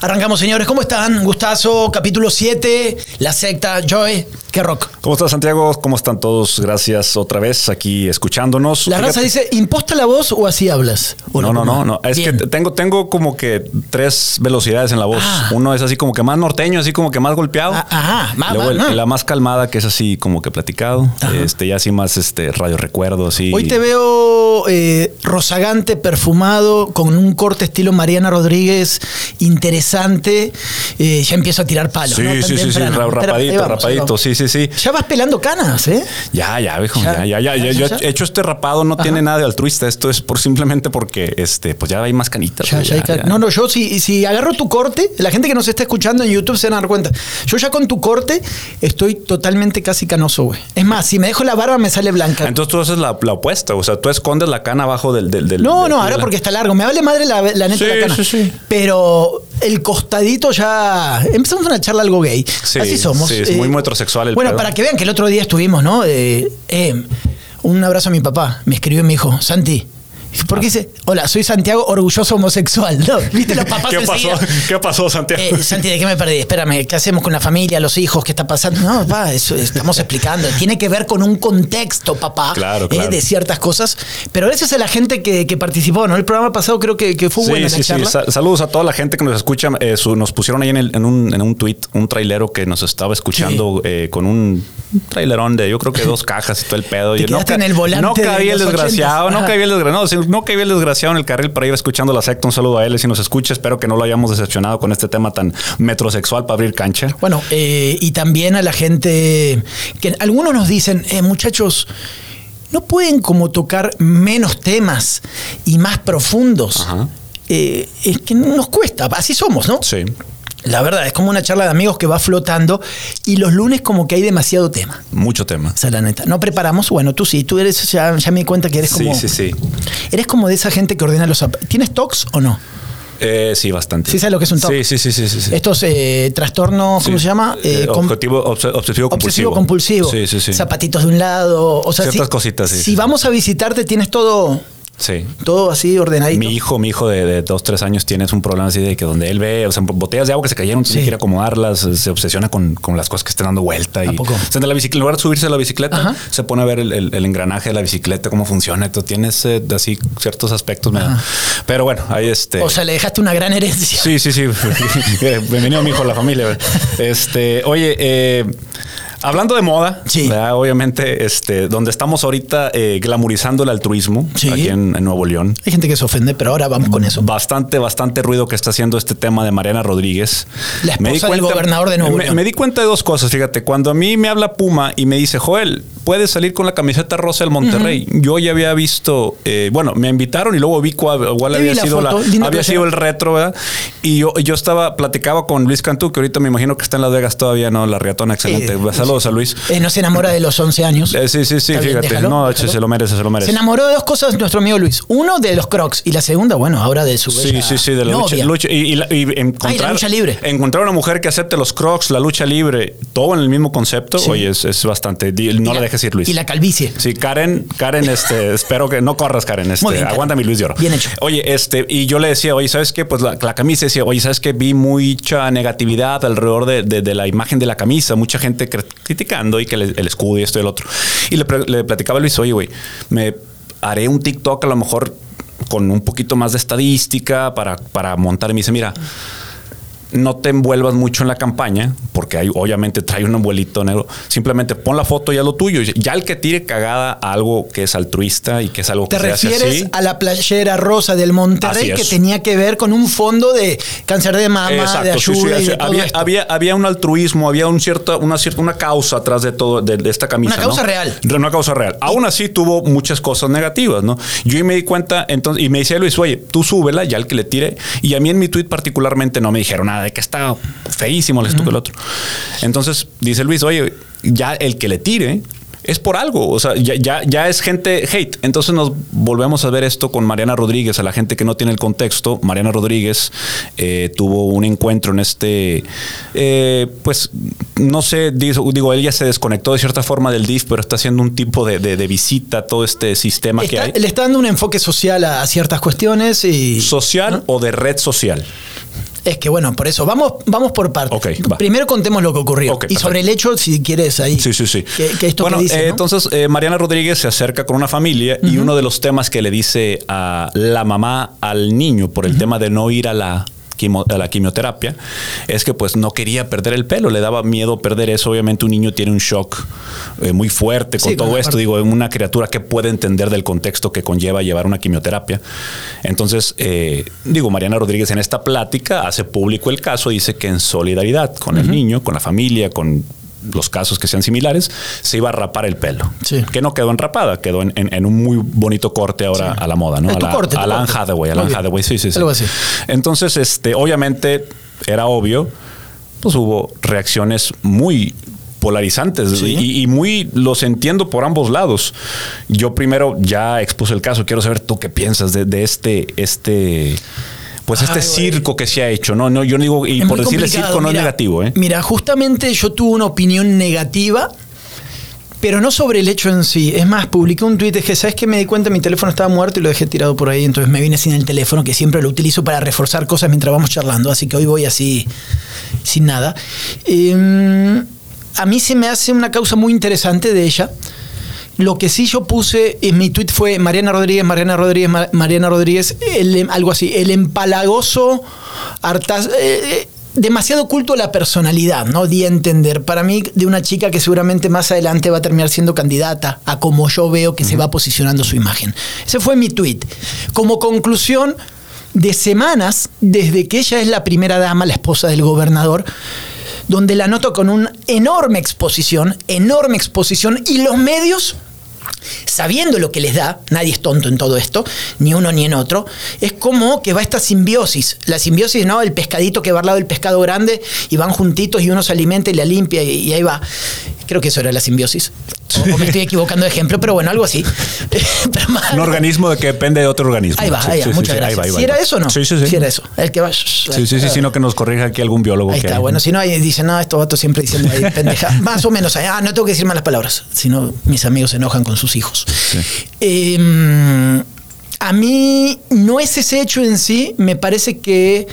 Arrancamos, señores. ¿Cómo están? Gustazo, capítulo 7, La secta, Joy, qué rock. ¿Cómo estás, Santiago? ¿Cómo están todos? Gracias otra vez aquí escuchándonos. La raza dice, ¿imposta la voz o así hablas? ¿O No, no, no, no. Es Bien. que tengo, tengo como que tres velocidades en la voz. Ah. Uno es así como que más norteño, así como que más golpeado. Ah, ajá, más, Luego el- la más calmada, que es así como que platicado. Ajá. Este, ya así más este radio recuerdo, así. Hoy te veo eh, rozagante, perfumado, con un corte estilo Mariana Rodríguez, interesante. Eh, ya empiezo a tirar palos. Sí, ¿no? Tan sí, sí, sí, Pero rapadito, vamos, rapadito, vamos. sí, sí, sí. Ya vas pelando canas, ¿eh? Ya, ya, viejo, Ya. ya, ya, ya. Ya, hecho este rapado, no tiene nada de altruista. Esto es por simplemente porque, este, pues ya hay más canitas. Ya, güey, ya hay ya, ca- ya. No, no, yo si, si agarro tu corte, la gente que nos está escuchando en YouTube se van a dar cuenta. Yo ya con tu corte estoy totalmente casi canoso, güey. Es más, si me dejo la barba me sale blanca. Entonces tú haces la, la opuesta, o sea, tú escondes la cana abajo del... del, del- no, del- no, ahora porque está largo. Me vale madre la, la neta Sí, de la cana. sí, sí. Pero el costadito ya. Empezamos una charla algo gay. Sí, Así somos. sí, es muy metrosexual el Bueno, pedo. para que vean que el otro día estuvimos, ¿no? Eh, eh, un abrazo a mi papá. Me escribió y me dijo, Santi. ¿Por qué dice? Hola, soy Santiago, orgulloso homosexual. No, ¿Viste los papás ¿Qué pasó? ¿Qué pasó, Santiago? Eh, Santi, ¿de qué me perdí? Espérame, ¿qué hacemos con la familia, los hijos? ¿Qué está pasando? No, papá, eso estamos explicando. Tiene que ver con un contexto, papá, Claro, eh, claro. de ciertas cosas. Pero gracias a la gente que, que participó, ¿no? El programa pasado creo que, que fue Sí, buena sí, la sí. Sa- Saludos a toda la gente que nos escucha. Eh, su- nos pusieron ahí en, el- en un, en un tweet un trailero que nos estaba escuchando eh, con un trailerón de yo creo que dos cajas y todo el pedo. Te Y ca- en el volante No cabía el desgraciado, 80s. no cabía el desgraciado. No, sí, no cabía el desgraciado en el carril para ir escuchando la secta. Un saludo a él si nos escucha. Espero que no lo hayamos decepcionado con este tema tan metrosexual para abrir cancha. Bueno, eh, y también a la gente que algunos nos dicen, eh, muchachos, no pueden como tocar menos temas y más profundos. Ajá. Eh, es que nos cuesta, así somos, ¿no? Sí. La verdad, es como una charla de amigos que va flotando y los lunes como que hay demasiado tema. Mucho tema. Esa es la neta. No preparamos, bueno, tú sí, tú eres, ya, ya me di cuenta que eres Sí, como... sí, sí. Eres como de esa gente que ordena los... ¿Tienes tox o no? Eh, sí, bastante. ¿Sí sabes lo que es un TOC? Sí, sí, sí, sí, sí. sí. Estos eh, trastornos, ¿cómo Sí. se llama? Eh, com- objetivo, obs- obsesivo compulsivo. Obsesivo compulsivo. Sí, sí, sí. Zapatitos de un lado. O sea, Ciertas si, cositas, sí, Si sí, sí. vamos a visitarte, tienes todo, Sí. todo así ordenadito. Mi hijo, mi hijo de, de dos, tres años tiene un problema así de que donde él ve, o sea, botellas de agua que se cayeron, tiene Sí. que ir a acomodarlas, se obsesiona con, con las cosas que estén dando vuelta. Y, ¿A poco? O sea, de la bicicleta, en lugar de subirse a la bicicleta, Ajá. se pone a ver el, el- el engranaje de la bicicleta, cómo funciona. Entonces tienes eh, así ciertos aspectos. Pero bueno, ahí este. O sea, le dejaste una gran herencia. Sí, sí, sí. Eh, Bienvenido, mi hijo, a la familia. Este, oye, eh, hablando de moda, Sí. obviamente, este, donde estamos ahorita eh, glamorizando el altruismo Sí. aquí en, en Nuevo León. Hay gente que se ofende, pero ahora vamos con eso. Bastante, bastante ruido que está haciendo este tema de Mariana Rodríguez. La esposa del gobernador de Nuevo me, León. me di cuenta de dos cosas, fíjate. Cuando a mí me habla Puma y me dice, Joel, puedes salir con la camiseta rosa del Monterrey. Yo ya había visto, eh, bueno, me invitaron y luego vi cuál, había, la sido, foto, la- había sido el retro, ¿verdad? Y yo, yo estaba, platicaba con Luis Cantú, que ahorita me imagino que está en Las Vegas todavía, ¿no? La riatona, excelente. Sí. Saludos a Luis. Eh, no se enamora de los 11 años. Eh, sí, sí, sí, fíjate. déjalo, no, déjalo. se lo merece, se lo merece. Se enamoró de dos cosas nuestro amigo Luis. Uno de los crocs y la segunda, bueno, ahora de su Sí, sí, sí, de la lucha, novia. lucha- y, y la- y encontrar, Ay, la lucha libre. encontrar una mujer que acepte los crocs, la lucha libre, todo en el mismo concepto, Sí. oye, es, es bastante. No la- dejes ir, Luis. Y la calvicie. Sí, Karen, Karen, este, espero que no corras, Karen. Este, Muy bien, Karen. aguanta mi Luis de Oro. Bien hecho. Oye, este, y yo le decía, oye, ¿sabes qué? Pues la, la camisa decía, oye, ¿sabes qué? Vi mucha negatividad alrededor de, de- de la imagen de la camisa, mucha gente cr- criticando y que el, el escudo y esto y el otro. Y le, platicaba a Luis, oye, güey, me haré un TikTok a lo mejor con un poquito más de estadística para, para montar. Y me dice, mira, no te envuelvas mucho en la campaña, porque hay, obviamente trae un abuelito negro. Simplemente pon la foto y haz lo tuyo. Ya el que tire cagada a algo que es altruista y que es algo ¿Te que se hace refieres así. a la playera rosa del Monterrey que tenía que ver con un fondo de cáncer de mama, de Exacto, ayuda sí, y sí. de todo había, había, había un altruismo, había un cierta, una cierta, una causa atrás de todo, de, de esta camisa. Una causa ¿no? real. Una causa real. Aún así tuvo muchas cosas negativas, ¿no? Yo me di cuenta, entonces, y me decía Luis, oye, tú súbela, ya el que le tire. Y a mí en mi tweet particularmente no me dijeron nada de que está feísimo esto que el otro. Entonces dice Luis, oye, ya el que le tire es por algo, o sea, ya, ya, ya es gente hate. Entonces nos volvemos a ver esto con Mariana Rodríguez, a la gente que no tiene el contexto. Mariana Rodríguez eh, tuvo un encuentro en este, eh, pues, no sé, digo, digo, ella se desconectó de cierta forma del DIF, pero está haciendo un tipo de, de- de visita a todo este sistema que hay. le está dando un enfoque social a, a ciertas cuestiones y ¿Social o de red social? Es que bueno, por eso, vamos, vamos por partes. Primero contemos lo que ocurrió. Y sobre el hecho, si quieres ahí. Sí, sí, sí. Que, que esto bueno, que dice, eh, ¿no? entonces eh, Mariana Rodríguez se acerca con una familia y uno de los temas que le dice a la mamá al niño por el tema de no ir a la quimo- a la quimioterapia es que pues no quería perder el pelo, le daba miedo perder eso. Obviamente un niño tiene un shock eh, muy fuerte con Sí, todo esto. parte- Digo, una criatura que puede entender del contexto que conlleva llevar una quimioterapia. Entonces, eh, digo, Mariana Rodríguez en esta plática hace público el caso, dice que en solidaridad con el niño, con la familia, con los casos que sean similares, se iba a rapar el pelo. Sí. Que no quedó en rapada, quedó en, en- en un muy bonito corte ahora a la moda, ¿no? Es A tu la, corte, tu a la Anne corte. Hathaway, a Muy la Anne bien. Hathaway, sí, sí, sí. Algo así. Entonces, este, obviamente, era obvio, pues hubo reacciones muy polarizantes Sí. y, y muy los entiendo por ambos lados. Yo primero ya expuse el caso, quiero saber tú qué piensas de, de este, este, pues este Ay, circo que se ha hecho. No, no, yo no digo, y Es por decirle circo no mira. es negativo, ¿eh? Mira, justamente yo tuve una opinión negativa, pero no sobre el hecho en sí. Es más, publiqué un tweet, es que sabes que me di cuenta mi teléfono estaba muerto y lo dejé tirado por ahí, entonces me vine sin el teléfono, que siempre lo utilizo para reforzar cosas mientras vamos charlando, así que hoy voy así, sin nada. Eh, a mí se me hace una causa muy interesante de ella. Lo que sí yo puse en mi tweet fue Mariana Rodríguez, Mariana Rodríguez, Ma- Mariana Rodríguez, el- algo así, el empalagoso, hartaz, eh, eh, demasiado culto a la personalidad, ¿no? Di a entender. Para mí, de una chica que seguramente más adelante va a terminar siendo candidata a como yo veo que se va posicionando su imagen. Ese fue mi tweet. Como conclusión de semanas, desde que ella es la primera dama, la esposa del gobernador, donde la noto con una enorme exposición, enorme exposición, y los medios, sabiendo lo que les da, nadie es tonto en todo esto, ni uno ni en otro, es como que va esta simbiosis. La simbiosis, ¿no? El pescadito que va al lado del pescado grande y van juntitos y uno se alimenta y la limpia y, y ahí va. Creo que eso era la simbiosis. O, o me estoy equivocando de ejemplo, pero bueno, algo así. Pero más- Un organismo que depende de otro organismo. Ahí va, ahí va, sí, muchas sí, gracias. si era eso o no? Sí, sí, sí. Si era eso. El que va. Sí, sí, sí, sino que nos corrija aquí algún biólogo. Ahí que está, hay. bueno, si no, ahí dicen, no, estos vatos siempre ahí pendeja. Más o menos, ah, no tengo que decir malas palabras, sino mis amigos se enojan con sus hijos. Eh, a mí no es ese hecho en sí, me parece que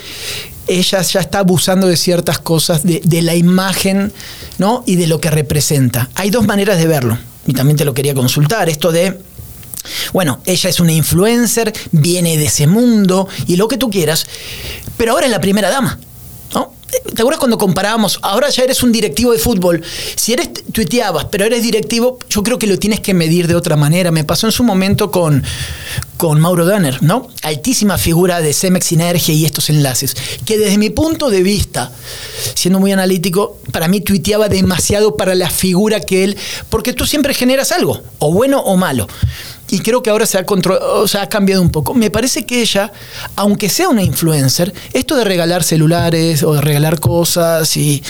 ella ya está abusando de ciertas cosas, de, de la imagen ¿no? y de lo que representa. Hay dos maneras de verlo, y también te lo quería consultar, esto de... Bueno, ella es una influencer, viene de ese mundo y lo que tú quieras, pero ahora es la primera dama. ¿Te acuerdas cuando comparábamos? Ahora ya eres un directivo de fútbol. Si eres tuiteabas, pero eres directivo, yo creo que lo tienes que medir de otra manera. Me pasó en su momento con, con Mauro Danner, ¿no? Altísima figura de Cemex Sinergia y estos enlaces. Que desde mi punto de vista, siendo muy analítico, para mí tuiteaba demasiado para la figura que él. Porque tú siempre generas algo, o bueno o malo. Y creo que ahora se ha, o sea, ha cambiado un poco. Me parece que ella, aunque sea una influencer, esto de regalar celulares o de regalar cosas y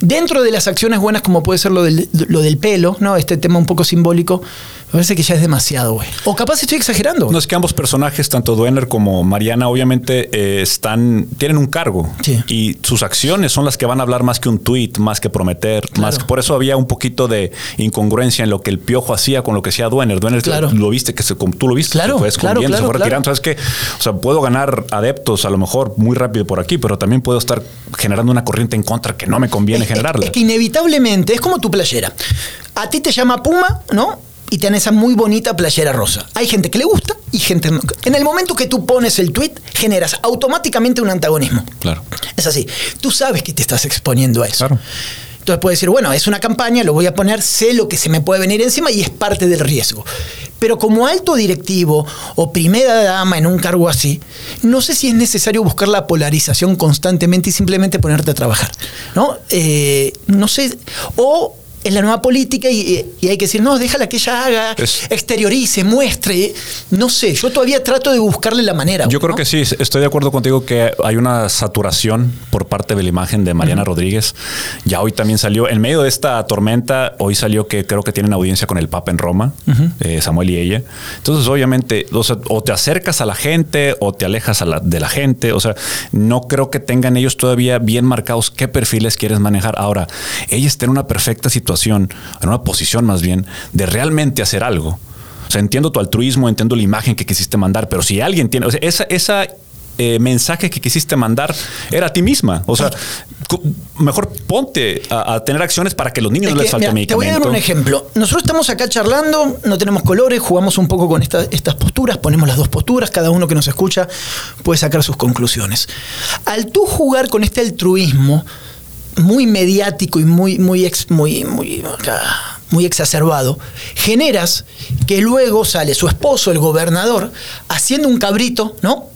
dentro de las acciones buenas como puede ser lo del, lo del pelo, ¿no? Este tema un poco simbólico, me parece que ya es demasiado, güey. O capaz estoy exagerando. No es que ambos personajes, tanto Duener como Mariana, obviamente eh, están, tienen un cargo Sí. y sus acciones son las que van a hablar más que un tweet, más que prometer, más que por eso había un poquito de incongruencia en lo que el piojo hacía con lo que hacía Duener. Duener Claro. lo viste que se, tú lo viste, Claro, se fue claro, se claro, fue claro. retirando. Sabes que, o sea, puedo ganar adeptos a lo mejor muy rápido por aquí, pero también puedo estar generando una corriente en contra que no me conviene Es- generarla. Es que inevitablemente es como tu playera. A ti te llama Puma, ¿no? Y te dan esa muy bonita playera rosa. Hay gente que le gusta y gente no. En el momento que tú pones el tweet, generas automáticamente un antagonismo. Claro. Es así. Tú sabes que te estás exponiendo a eso. Claro. Entonces puedes decir, bueno, es una campaña, lo voy a poner, sé lo que se me puede venir encima y es parte del riesgo. Pero como alto directivo o primera dama en un cargo así, no sé si es necesario buscar la polarización constantemente y simplemente ponerte a trabajar. ¿No? Eh, no sé. O es la nueva política y, y hay que decir, no, déjala que ella haga, Es- exteriorice, muestre. No sé, yo todavía trato de buscarle la manera. Yo creo ¿no? que sí, estoy de acuerdo contigo que hay una saturación por parte de la imagen de Mariana Rodríguez. Ya hoy también salió, en medio de esta tormenta, hoy salió que creo que tienen audiencia con el Papa en Roma, eh, Samuel y ella. Entonces, obviamente, o, sea, o te acercas a la gente o te alejas a la- de la gente. O sea, no creo que tengan ellos todavía bien marcados qué perfiles quieres manejar. Ahora, ella está en una perfecta situación, en una posición más bien, de realmente hacer algo. O sea, entiendo tu altruismo, entiendo la imagen que quisiste mandar, pero si alguien tiene, o sea, esa, esa eh, mensaje que quisiste mandar era a ti misma. O sea, mejor ponte a, tener acciones para que los niños no les falte medicamento. Te voy a dar un ejemplo. Nosotros estamos acá charlando, no tenemos colores, jugamos un poco con estas posturas, ponemos las dos posturas, cada uno que nos escucha puede sacar sus conclusiones. Al tú jugar con este altruismo muy mediático y muy, muy, muy, muy, muy exacerbado, generas que luego sale su esposo, el gobernador, haciendo un cabrito, ¿no?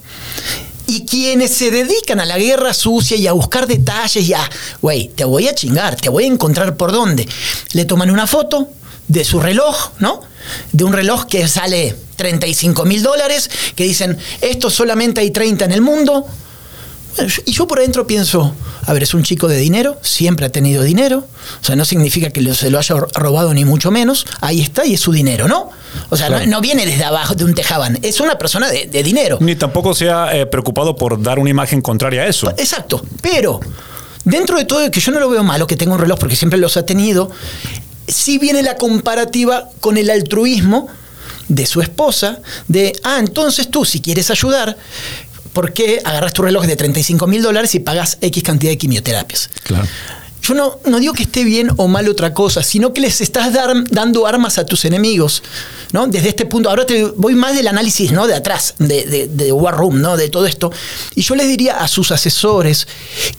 Y quienes se dedican a la guerra sucia y a buscar detalles y a, güey, te voy a chingar, te voy a encontrar por dónde. Le toman una foto de su reloj, ¿no? De un reloj que sale 35 mil dólares, que dicen, esto solamente hay 30 en el mundo, y yo por adentro pienso, a ver, es un chico de dinero, siempre ha tenido dinero, o sea, no significa que se lo haya robado ni mucho menos, ahí está y es su dinero, ¿no? O sea, no, viene desde abajo de un tejabán, es una persona de, dinero. Ni tampoco se ha eh, preocupado por dar una imagen contraria a eso. Exacto, pero dentro de todo, que yo no lo veo malo que tenga un reloj porque siempre los ha tenido, sí viene la comparativa con el altruismo de su esposa, de, ah, entonces tú si quieres ayudar, ¿por qué agarras tu reloj de 35 mil dólares y pagas X cantidad de quimioterapias? Claro. Yo no, no, digo que esté bien o mal otra cosa, sino que les estás dando armas a tus enemigos, ¿no? Desde este punto, ahora te voy más del análisis, ¿no? De atrás, de, de, War Room, ¿no? De todo esto. Y yo les diría a sus asesores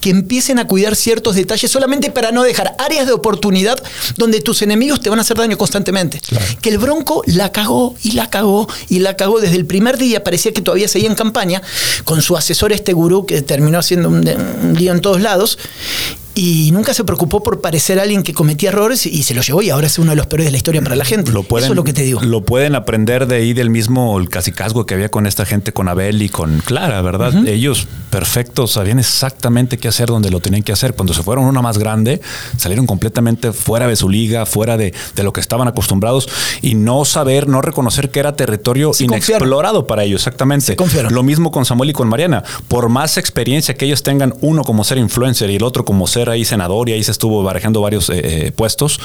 que empiecen a cuidar ciertos detalles solamente para no dejar áreas de oportunidad donde tus enemigos te van a hacer daño constantemente. Que el Bronco la cagó y la cagó y la cagó desde el primer día, parecía que todavía seguía en campaña, con su asesor este gurú que terminó haciendo un, un lío en todos lados y nunca se preocupó por parecer alguien que cometía errores y se lo llevó y ahora es uno de los peores de la historia para la gente. Lo Eso es lo que te digo. Lo pueden aprender de ahí del mismo el casicazgo que había con esta gente, con Abel y con Clara, ¿verdad? Ellos perfectos sabían exactamente qué hacer donde lo tenían que hacer. Cuando se fueron una más grande, salieron completamente fuera de su liga, fuera de, lo que estaban acostumbrados y no saber, no reconocer que era territorio inexplorado para ellos, exactamente. Lo mismo con Samuel y con Mariana. Por más experiencia que ellos tengan, uno como ser influencer y el otro como ser ahí senador y ahí se estuvo barajando varios eh, eh, puestos,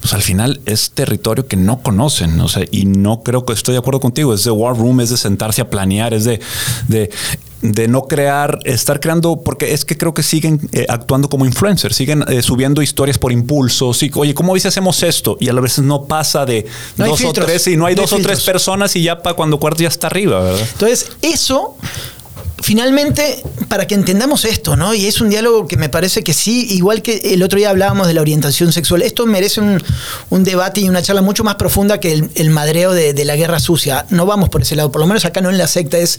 pues al final es territorio que no conocen. O sea, y no creo que estoy de acuerdo contigo. Es de war room, es de sentarse a planear, es de, de de no crear, estar creando, porque es que creo que siguen eh, actuando como influencers, siguen subiendo historias por impulso. Sí, oye, ¿cómo dice hacemos esto? Y a veces no pasa de dos o tres y no hay dos o tres personas y ya para cuando cuarto ya está arriba, ¿verdad? Entonces, eso finalmente, para que entendamos esto, ¿no? Y es un diálogo que me parece que sí, igual que el otro día hablábamos de la orientación sexual, esto merece un, debate y una charla mucho más profunda que el, madreo de, de, la guerra sucia. No vamos por ese lado, por lo menos acá no en la secta es,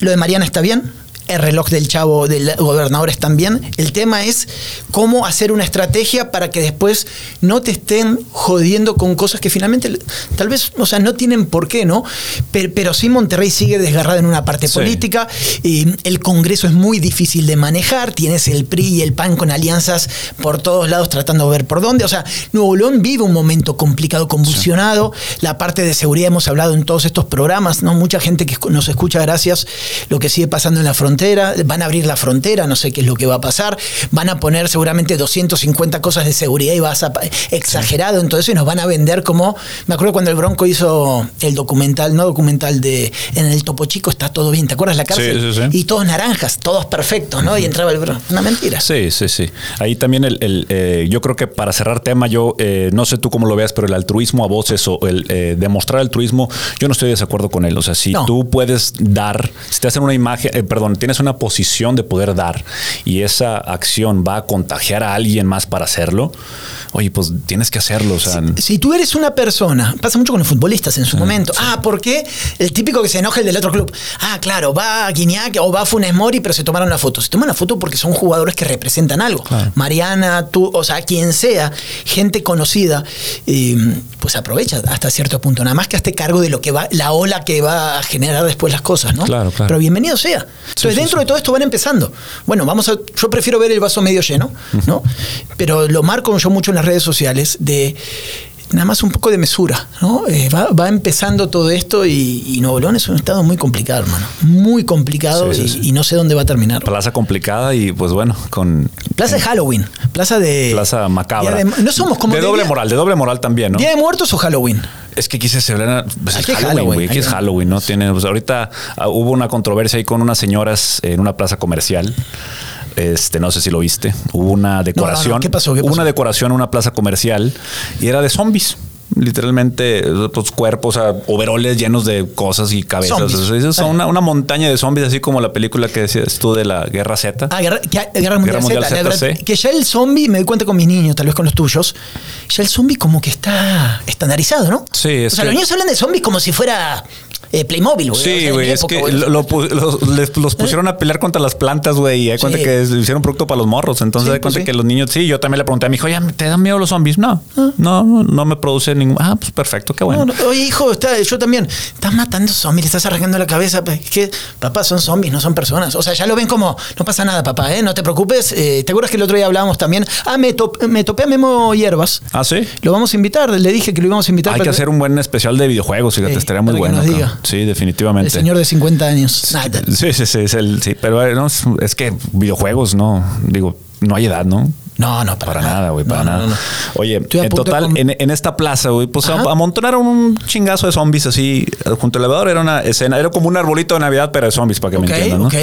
lo de Mariana está bien, el reloj del chavo del gobernador también. El tema es cómo hacer una estrategia para que después no te estén jodiendo con cosas que finalmente tal vez, o sea, no tienen por qué, ¿no? Pero, sí Monterrey sigue desgarrado en una parte política y el Congreso es muy difícil de manejar, tienes el PRI y el PAN con alianzas por todos lados tratando de ver por dónde, o sea, Nuevo León vive un momento complicado, convulsionado, la parte de seguridad hemos hablado en todos estos programas, ¿no? Mucha gente que nos escucha gracias lo que sigue pasando en la frontera van a abrir la frontera, no sé qué es lo que va a pasar, van a poner seguramente 250 cosas de seguridad y vas a exagerado, entonces nos van a vender como, me acuerdo cuando el Bronco hizo el documental, no documental de en el Topo Chico está todo bien, ¿te acuerdas la cárcel? Sí, sí, y todos naranjas, todos perfectos, ¿no? Y entraba el Bronco, una mentira. Sí, sí, sí. Ahí también el, eh, yo creo que para cerrar tema, yo eh, no sé tú cómo lo veas, pero el altruismo a voces o el eh, demostrar altruismo, yo no estoy de desacuerdo con él. O sea, si tú puedes dar, si te hacen una imagen, perdón, tienes una posición de poder dar y esa acción va a contagiar a alguien más para hacerlo, oye, pues tienes que hacerlo. si, tú eres una persona, pasa mucho con los futbolistas en su momento. Ah, ¿por qué? El típico que se enoja el del otro club. Ah, claro, va a Guiñac o va a Funes Mori, pero se tomaron la foto. Se toman la foto porque son jugadores que representan algo. Mariana, tú, o sea, quien sea, gente conocida, pues aprovecha hasta cierto punto. Nada más que hazte cargo de lo que va, la ola que va a generar después las cosas, ¿no? Claro, claro. Pero bienvenido sea. Entonces, dentro de todo esto van empezando. Bueno, vamos a. Yo prefiero ver el vaso medio lleno, ¿no? Pero lo marco yo mucho en las redes sociales de nada más un poco de mesura, ¿no? Eh, va, empezando todo esto y, Nuevo León es un estado muy complicado, hermano. Muy complicado y, no sé dónde va a terminar. Plaza complicada y pues bueno, con... Plaza de Halloween, plaza de... Plaza macabra. no somos como... De doble moral, de doble moral también, ¿no? ¿Día de muertos o Halloween? Es que quise celebrar. Pues es Halloween, Halloween. Aquí es Halloween, ¿no? Tiene, pues ahorita ah, hubo una controversia ahí con unas señoras en una plaza comercial. Este, no sé si lo viste. Hubo una decoración. ¿Qué pasó? ¿Qué Hubo pasó? una decoración en una plaza comercial y era de zombies. Literalmente, pues cuerpos, o sea, overoles llenos de cosas y cabezas. O sea, es Ah. una, una montaña de zombies, así como la película que decías tú de la Guerra Z. Ah, Guerra, que- Guerra Mundial, Guerra Mundial Z, verdad. Que ya el zombie, me doy cuenta con mis niños, tal vez con los tuyos, ya el zombie como que está estandarizado, ¿no? Sí, es O sea, que- los niños hablan de zombies como si fuera eh, Playmobil, güey. Sí, güey, es época, que lo- los, les- los pusieron a pelear contra las plantas, güey, y hay cuenta Sí. que hicieron producto para los morros. Entonces Sí, hay cuenta pues que los niños, sí, yo también le pregunté a mi hijo, ya, ¿te dan miedo los zombies? No, no, no, no me produce ningún. Ah, pues perfecto, qué bueno. No, no, oye, hijo, está, yo también. Estás matando zombies, le estás arrancando la cabeza. Es que, papá, son zombies, no son personas. O sea, ya lo ven como, no pasa nada, papá, ¿eh? No te preocupes. Eh, ¿Te acuerdas que el otro día hablábamos también? Ah, me, top- me topé a Memo Hierbas. Ah, sí. Lo vamos a invitar, le dije que lo íbamos a invitar. Hay que hacer un buen especial de videojuegos, fíjate, Sí, estaría muy para que bueno. nos diga. Sí, definitivamente. El señor de 50 años. Sí, sí, sí, es el, sí, pero eh, no, es- que videojuegos, no, digo, no hay edad, ¿no? No, no, Para nada, güey, para No, nada. no, no. Oye, en total, en, en esta plaza, güey, pues Ajá. amontonaron un chingazo de zombies así eh, junto al elevador. Era una escena, era como un arbolito de Navidad, pero de zombies, para que me entiendan, ¿no? ok.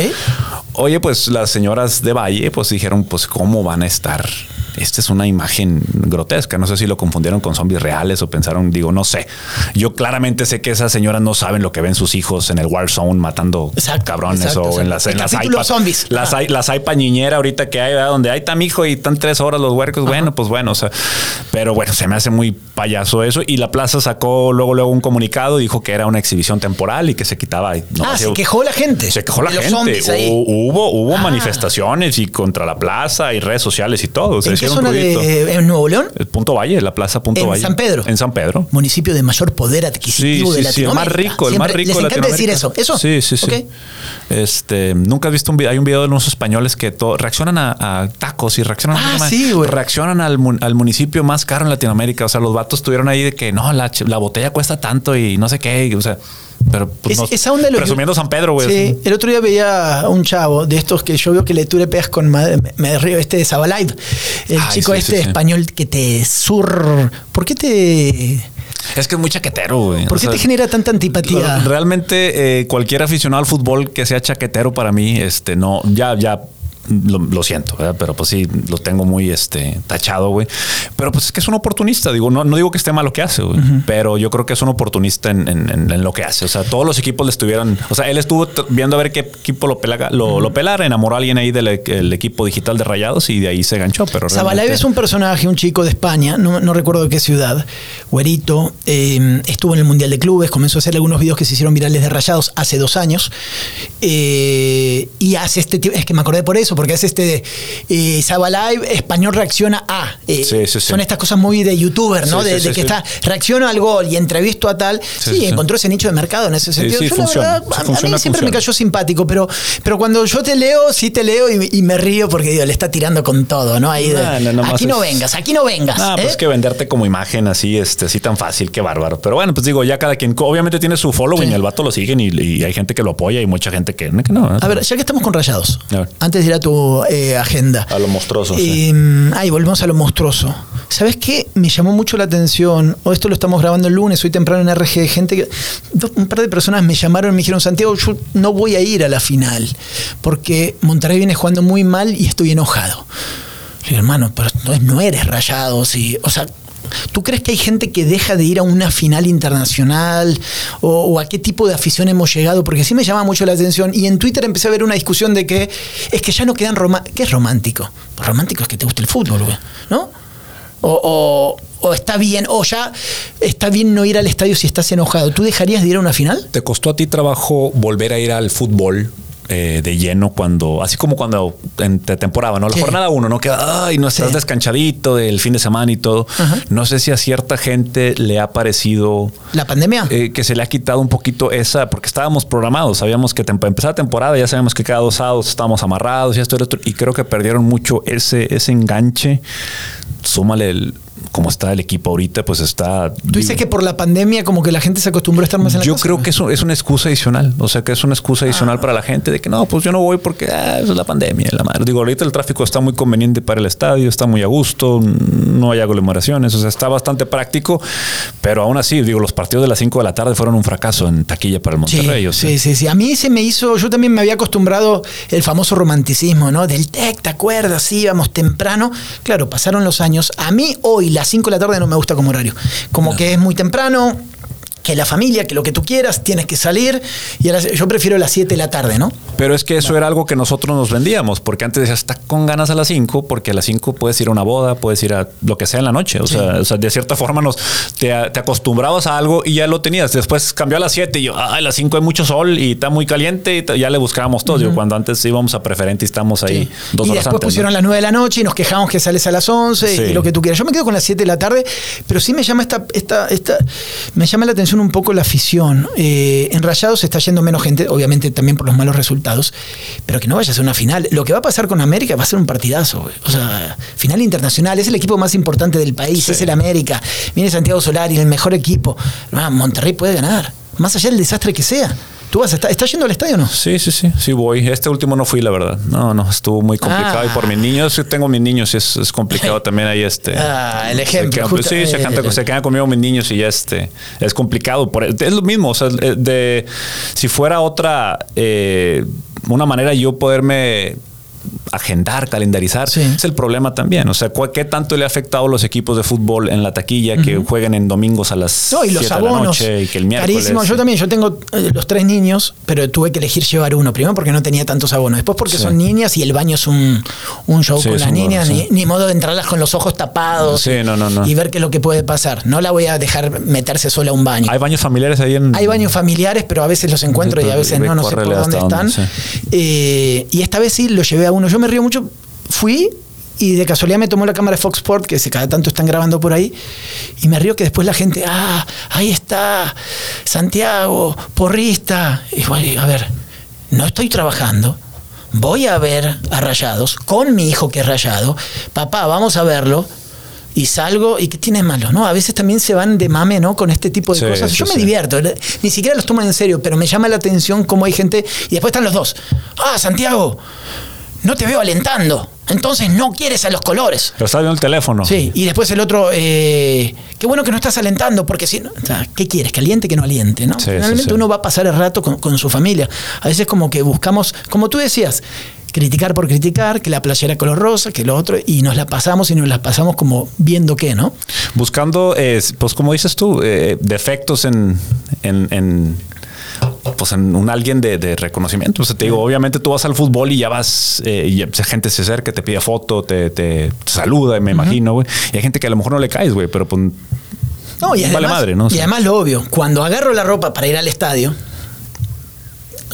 Oye, pues las señoras de Valle, pues dijeron, pues, ¿cómo van a estar? Esta es una imagen grotesca. No sé si lo confundieron con zombies reales o pensaron, digo, no sé. Yo claramente sé que esas señoras no saben lo que ven sus hijos en el Warzone matando Exacto, cabrones exacto, o exacto. en las, en las iPad- zombies. Las, hay- las pañiñera ahorita que hay, ¿verdad? donde hay tam hijo y están tres horas los huercos. Bueno, pues bueno, o sea, pero bueno, se me hace muy payaso eso. Y la plaza sacó luego, luego un comunicado, dijo que era una exhibición temporal y que se quitaba. y no ah, se quejó la gente. se quejó la gente. Hubo, hubo Ah. manifestaciones y contra la plaza y redes sociales y todo. Se ¿En qué zona de en Nuevo León? El Punto Valle, la plaza Punto En Valle. San Pedro. En San Pedro. Municipio de mayor poder adquisitivo Sí, de sí, sí, el más Latinoamérica. rico, el más rico Les de encanta decir eso. Latinoamérica. Eso. Sí, sí, sí. Este, nunca has visto un video, hay un video de unos españoles que reaccionan a, a tacos y reaccionan Ah, sí, güey. reaccionan al, al municipio más caro en Latinoamérica. O sea, los vatos tuvieron ahí de que no, la, botella cuesta tanto y no sé qué. y, o sea, pero pues, Es- esa onda de los- presumiendo San Pedro, güey. Sí, el otro día veía a un chavo de estos que yo veo que le tú le pegas con madre, me, río este de Sabalive, el Ay, chico sí, este sí, sí. español que te sur ¿Por qué te Es que es muy chaquetero, güey. por O qué sea, te genera tanta antipatía? Realmente eh, cualquier aficionado al fútbol que sea chaquetero para mí, este, no, ya, ya. Lo, lo siento, ¿verdad? pero pues sí, lo tengo muy este, tachado, güey. Pero pues es que es un oportunista, digo, no, no digo que esté mal lo que hace, güey, pero yo creo que es un oportunista en, en- en- en lo que hace. O sea, todos los equipos le estuvieron, o sea, él estuvo viendo a ver qué equipo lo, pelaga- lo, lo pelara, enamoró a alguien ahí del el equipo digital de Rayados y de ahí se ganchó. Pero realmente- es un personaje, un chico de España, no, no recuerdo de qué ciudad, güerito, eh, estuvo en el Mundial de Clubes, comenzó a hacer algunos videos que se hicieron virales de rayados hace dos años, eh, y hace este tipo, es que me acordé por eso, porque hace este eh, Sabalive, español reacciona a, eh, Sí, sí, sí. son estas cosas muy de youtuber, ¿no? De, que está, reacciono al gol y entrevisto a tal, sí, encontró ese nicho de mercado en ese sentido. sí, Yo, funciona. la verdad, a- mí siempre me cayó simpático, pero, pero cuando yo te leo, sí te leo y, y me río porque digo, le está tirando con todo, ¿no? Ahí de, no, aquí no es- vengas, aquí no vengas. Ah, ¿eh? pues que venderte como imagen así, este, así tan fácil, qué bárbaro. Pero bueno, pues digo, ya cada quien, obviamente tiene su following, el vato lo siguen y, y hay gente que lo apoya y mucha gente que, que no. ¿eh? A ver, ya que estamos con rayados, A ver. antes de ir a tu eh, agenda. A lo monstruoso, sí. Eh, Ahí volvemos a lo monstruoso. ¿Sabes qué? Me llamó mucho la atención. O esto lo estamos grabando el lunes, hoy temprano en RG. Gente que. dos- un par de personas me llamaron y me dijeron: Santiago, yo no voy a ir a la final. Porque Monterrey viene jugando muy mal y estoy enojado. Le digo, hermano, pero no, no eres rayado. Sí. O sea. ¿Tú crees que hay gente que deja de ir a una final internacional? ¿O, a qué tipo de afición hemos llegado? Porque sí me llama mucho la atención. Y en Twitter empecé a ver una discusión de que es que ya no quedan románticos. ¿Qué es romántico? Romántico es que te guste el fútbol, güey, ¿no? O- o está bien, o ya está bien no ir al estadio si estás enojado. ¿Tú dejarías de ir a una final? ¿Te costó a ti trabajo volver a ir al fútbol eh, de lleno cuando, así como cuando en te- temporada, ¿no? La Sí. jornada uno, ¿no? Que, ay, no estás Sí. descanchadito del fin de semana y todo. Ajá. No sé si a cierta gente le ha parecido ¿La pandemia? eh, que se le ha quitado un poquito esa, porque estábamos programados, sabíamos que tem- empezaba temporada, ya sabíamos que cada dos sábados estábamos amarrados y esto y lo otro, y creo que perdieron mucho ese, ese enganche. Súmale el, como está el equipo ahorita, pues está. Tú dices que por la pandemia, como que la gente se acostumbró a estar más en la Yo casa, creo ¿no? que eso es una excusa adicional. O sea, que es una excusa adicional para la gente de que no, pues yo no voy porque ah, es la pandemia, la madre. Digo, ahorita el tráfico está muy conveniente para el estadio, está muy a gusto, no hay aglomeraciones, o sea, está bastante práctico, pero aún así, digo, los partidos de las 5 de la tarde fueron un fracaso en taquilla para el Monterrey. Sí, o sea. sí, sí, sí. A mí se me hizo, yo también me había acostumbrado el famoso romanticismo, ¿no? Del tech, ¿te acuerdas? Sí, íbamos temprano. Claro, pasaron los años. A mí hoy las 5 de la tarde no me gusta como horario. Como que es muy temprano, que la familia, que lo que tú quieras, tienes que salir. Y a las- yo prefiero las 7 de la tarde, ¿no? Pero es que eso era algo que nosotros nos vendíamos, porque antes decías, está con ganas a las 5, porque a las 5 puedes ir a una boda, puedes ir a lo que sea en la noche. O, sea, o sea, de cierta forma nos te, te acostumbrabas a algo y ya lo tenías. Después cambió a las 7 y yo, "Ay, a las 5 hay mucho sol y está muy caliente y ya le buscábamos todo. Yo, cuando antes íbamos a preferente y estamos ahí Sí. dos y horas después antes. ¿no? pusieron las 9 de la noche y nos quejamos que sales a las 11 Sí. y lo que tú quieras. Yo me quedo con las 7 de la tarde, pero sí me llama esta, esta, esta me llama la atención un poco la afición. Eh, en Rayados se está yendo menos gente, obviamente también por los malos resultados, pero que no vaya a ser una final. Lo que va a pasar con América va a ser un partidazo. O sea, final internacional, es el equipo más importante del país, Sí. es el América. Viene Santiago Solari, el mejor equipo. Ah, Monterrey puede ganar, más allá del desastre que sea. ¿Tú vas a estar, ¿Estás yendo al estadio o no? Sí, sí, sí, sí voy. Este último no fui, la verdad. No, no, estuvo muy complicado. Ah. Y por mis niños, tengo mis niños, y es, es complicado también ahí este. Ah, el ejemplo, Se justo- sí, se, canta- se quedan conmigo mis niños y ya este es complicado. Por, es lo mismo, o sea, de si fuera otra eh, una manera yo poderme agendar, calendarizar, Sí. es el problema también. O sea, ¿cuál- ¿qué tanto le ha afectado a los equipos de fútbol en la taquilla que jueguen en domingos a las No, y los 7 de la noche y que el miércoles? Carísimo. Yo también, yo tengo eh, los tres niños, pero tuve que elegir llevar uno. Primero porque no tenía tantos abonos. Después porque Sí. son niñas y el baño es un, un show Sí, con las niñas. Ni, modo de entrarlas con los ojos tapados. No, no. Y ver qué es lo que puede pasar. No la voy a dejar meterse sola a un baño. ¿Hay baños familiares ahí en...? Hay baños familiares, pero a veces los encuentro y a veces no, no sé por dónde están. Eh, y esta vez sí lo llevé a uno. Yo me río mucho. Fui y de casualidad me tomó la cámara de Fox Sport, que se cada tanto están grabando por ahí. Y me río que después la gente, ah, ahí está, Santiago, porrista. Y bueno, a ver, no estoy trabajando. Voy a ver a Rayados con mi hijo que es Rayado. Papá, vamos a verlo. Y salgo, ¿y qué tiene malo? ¿no? A veces también se van de mame, ¿no? Con este tipo de Sí, cosas. sí, Yo me sí. divierto, ni siquiera los toman en serio, pero me llama la atención cómo hay gente. Y después están los dos. Ah, Santiago, no te veo alentando. Entonces no quieres a los colores. Pero está viendo el teléfono. Sí, y después el otro, eh, qué bueno que no estás alentando, porque si no, o sea, ¿qué quieres? Que aliente, que no aliente, ¿no? Sí, Finalmente sí, sí. uno va a pasar el rato con, con su familia. A veces como que buscamos, como tú decías, criticar por criticar, que la playera color rosa, que lo otro, y nos la pasamos y nos la pasamos como viendo qué, ¿no? Buscando, eh, pues como dices tú, eh, defectos en, en, en, pues en un alguien de, de reconocimiento. O sea, te digo, obviamente tú vas al fútbol y ya vas, eh, y gente se acerca, te pide foto, te, te saluda, me imagino, güey. Y hay gente que a lo mejor no le caes, güey, pero pues No, y Vale además, madre, ¿no? O Y además lo obvio, cuando agarro la ropa para ir al estadio,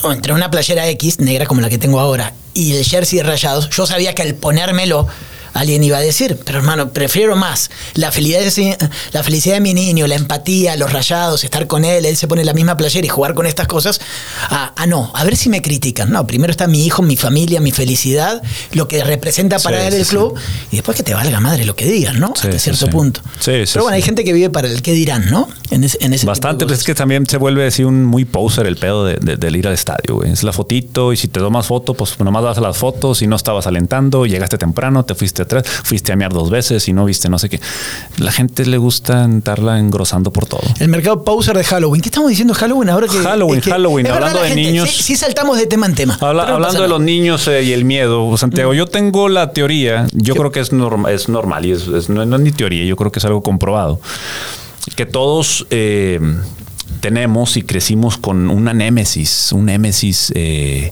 o entre una playera X, negra como la que tengo ahora, y el jersey de rayados, yo sabía que al ponérmelo alguien iba a decir, pero hermano, prefiero más la felicidad, de, la felicidad de mi niño, la empatía, los rayados, estar con él, él se pone la misma playera y jugar con estas cosas, a, a no, a ver si me critican. No, primero está mi hijo, mi familia, mi felicidad, lo que representa para Sí, él el sí. club, y después que te valga madre lo que digan, ¿no? Hasta cierto punto. Sí, sí, pero bueno, hay gente que vive para el qué dirán, ¿no? En ese, en ese tipo de Bastante, pues es que también se vuelve así un muy poser el pedo de, de- del ir al estadio, güey. Es la fotito y si te tomas foto, pues nomás das las fotos y no estabas alentando, llegaste temprano, te fuiste atrás, fuiste a mear dos veces y no viste no sé qué. La gente le gusta estarla engrosando por todo. El mercado poser de Halloween. ¿Qué estamos diciendo Halloween ahora que Halloween, es que- Halloween, verdad, hablando la de niños. Sí, sí saltamos de tema en tema. Habla- no hablando de los niños eh, y el miedo, Santiago, yo tengo la teoría, yo creo que es, norma- es normal y es, es- no, no es ni teoría, yo creo que es algo comprobado, que todos eh, tenemos y crecimos con una némesis, un némesis eh,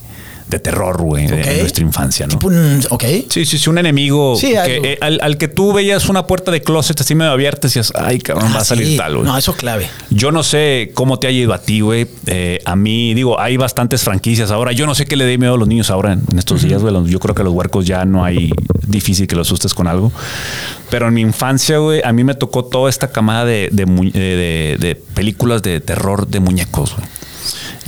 de terror, güey, de- Ok. en nuestra infancia, ¿no? Un- ok. Sí, sí, sí, un enemigo Sí, que, algo. eh, al, al que tú veías una puerta de closet así medio abierta y decías, ay, cabrón, va Ah, a salir sí. tal, güey. No, eso es clave. Yo no sé cómo te ha ido a ti, güey. Eh, a mí, digo, hay bastantes franquicias ahora. Yo no sé qué le dé miedo a los niños ahora en, en estos días, güey. Yo creo que a los huercos ya no hay difícil que los asustes con algo. Pero en mi infancia, güey, a mí me tocó toda esta camada de, de de- de- de películas de terror de muñecos, güey.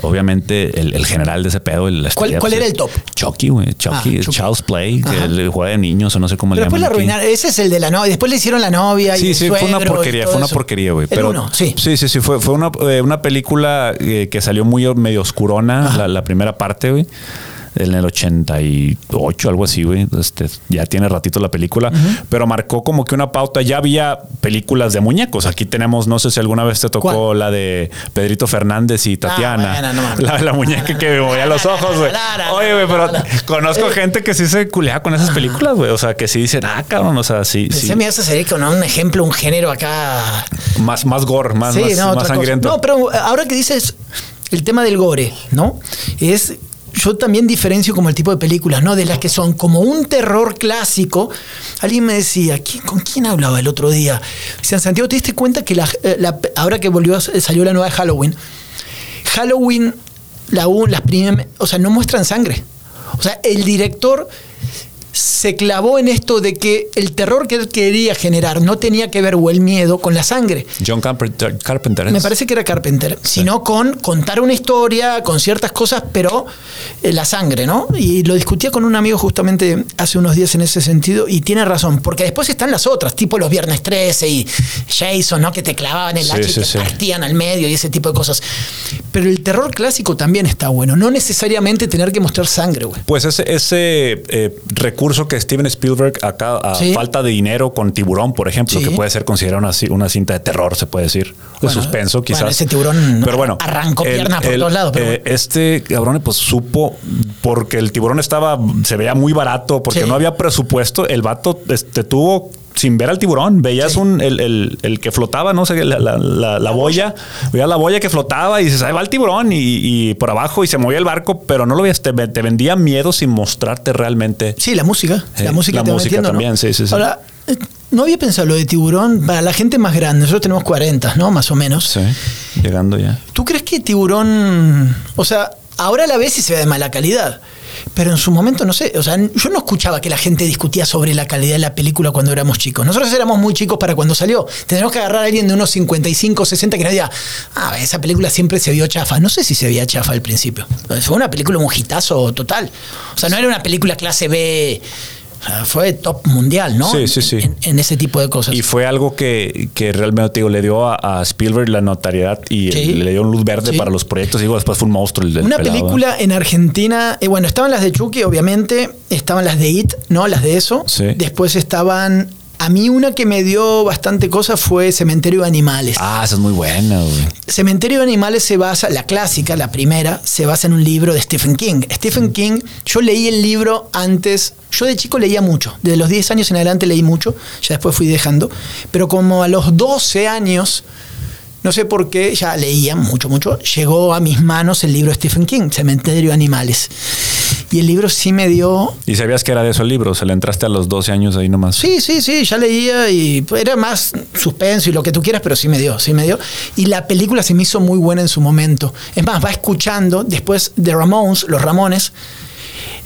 Obviamente el, el general de ese pedo. El, ¿Cuál, ¿Cuál, era el top? Chucky, güey. Chucky, ah, Child's Play, que le juega de niños o no sé cómo Pero le llaman. Después la arruinaron. Ese es el de la novia. Después le hicieron la novia. Sí, y sí, fue una porquería, fue una porquería, güey. Pero uno, sí. Sí, sí, sí. Fue, fue una, eh, una película eh, que salió muy medio oscurona, la, la primera parte, güey en el 88, algo así, güey. Este, ya tiene ratito la película, pero marcó como que una pauta. Ya había películas de muñecos. Aquí tenemos, no sé si alguna vez te tocó la de Pedrito Fernández y Tatiana. la, muñeca que me movía los ojos, güey. Oye, güey, pero conozco gente que sí se culea con esas películas, güey. O sea, que sí dicen, ah, cabrón, o sea, sí. Se me hace sería con un ejemplo, un género acá. Más, más gore, más, más sangriento. No, pero ahora que dices el tema del gore, ¿no? Es yo también diferencio como el tipo de películas, ¿no? De las que son como un terror clásico. Alguien me decía, ¿con quién hablaba el otro día? Decían, Santiago, ¿te diste cuenta que eh, ahora que volvió, salió la nueva de Halloween, Halloween, la, las primeras, o sea, no muestran sangre. O sea, el director se clavó en esto de que el terror que él quería generar no tenía que ver o el miedo con la sangre. John Carpenter. Carpenter Me parece que era Carpenter, sino con contar una historia, con ciertas cosas, pero eh, la sangre, ¿no? Y lo discutía con un amigo justamente hace unos días en ese sentido y tiene razón, porque después están las otras, tipo los Viernes 13 y Jason, ¿no? Que te clavaban el hacha y te partían al medio y ese tipo de cosas. Pero el terror clásico también está bueno, no necesariamente tener que mostrar sangre, güey. Pues ese, ese eh, recurso curso que Steven Spielberg acá a falta de dinero con Tiburón, por ejemplo, que puede ser considerada una, una, cinta de terror, se puede decir, de suspenso, quizás. ese tiburón pero bueno, arrancó pierna por todos lados. Eh, este cabrón pues supo porque el tiburón estaba se veía muy barato porque no había presupuesto, el vato este, tuvo sin ver al tiburón. Veías un, el, que flotaba, no sé, la, la, boya. Veías la boya que flotaba y dices, ahí va el tiburón y, por abajo y se movía el barco, pero no lo veías. Te, vendía miedo sin mostrarte realmente. Sí, la música. la música, la música también, sí, sí, sí. Ahora, eh, no había pensado lo de tiburón para la gente más grande. Nosotros tenemos 40, ¿no? Más o menos. Sí, llegando ya. ¿Tú crees que tiburón, o sea, ahora la ves y se ve de mala calidad? Pero en su momento no sé, o sea, yo no escuchaba que la gente discutía sobre la calidad de la película cuando éramos chicos. Nosotros éramos muy chicos para cuando salió. Tenemos que agarrar a alguien de unos 55, 60 que nos diga, ah, esa película siempre se vio chafa. No sé si se veía chafa al principio. Fue una película un hitazo total. O sea, no era una película clase B fue top mundial, ¿no? Sí, sí, sí. En, ese tipo de cosas. Y fue algo que, que realmente digo, le dio a, Spielberg la notariedad y le dio luz verde para los proyectos. Y digo, después fue un monstruo. El, Una película en Argentina, eh, bueno, estaban las de Chucky, obviamente, estaban las de It, ¿no? Las de eso. Después estaban a mí una que me dio bastante cosa fue Cementerio de Animales. Ah, esa es muy buena, güey. Cementerio de Animales se basa, la clásica, la primera, se basa en un libro de Stephen King. Stephen King, yo leí el libro antes, yo de chico leía mucho, desde los 10 años en adelante leí mucho, ya después fui dejando, pero como a los 12 años no sé por qué, ya leía mucho, mucho, llegó a mis manos el libro de Stephen King, Cementerio de Animales. Y el libro sí me dio... ¿Y sabías que era de esos libros? ¿Se le entraste a los 12 años ahí nomás? Sí, sí, sí, ya leía y era más suspenso y lo que tú quieras, pero sí me dio, sí me dio. Y la película se me hizo muy buena en su momento. Es más, va escuchando después de Ramones, los Ramones,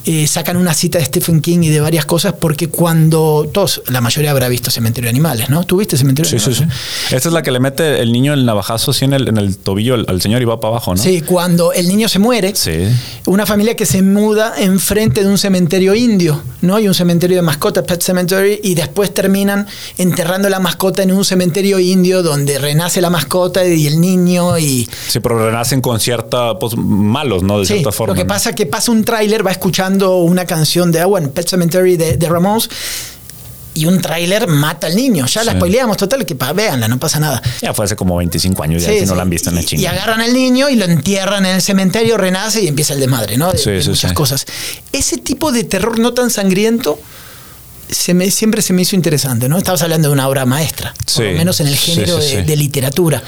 eh, sacan una cita de Stephen King y de varias cosas porque cuando todos, la mayoría habrá visto Cementerio de Animales, ¿no? ¿Tuviste Cementerio de Animales? Sí, sí, sí. Esta es la que le mete el niño el navajazo así en el, en el tobillo al, señor y va para abajo, ¿no? Sí, cuando el niño se muere, sí. una familia que se muda enfrente de un cementerio indio, ¿no? Y un cementerio de mascotas, Pet Cemetery, y después terminan enterrando la mascota en un cementerio indio donde renace la mascota y el niño y... Sí, pero renacen con cierta, pues malos, ¿no? De cierta forma. Lo que pasa es que pasa un tráiler, va escuchando una canción de, agua en Pet Cemetery de, de Ramones y un tráiler mata al niño. Ya la spoileamos total, que pa, véanla, no pasa nada. Ya fue hace como 25 años, ya si no la han visto en el chingo. Y agarran al niño y lo entierran en el cementerio, renace y empieza el desmadre, ¿no? De, muchas cosas. Ese tipo de terror no tan sangriento se me, siempre se me hizo interesante, ¿no? Estabas hablando de una obra maestra, por lo menos en el género de, literatura.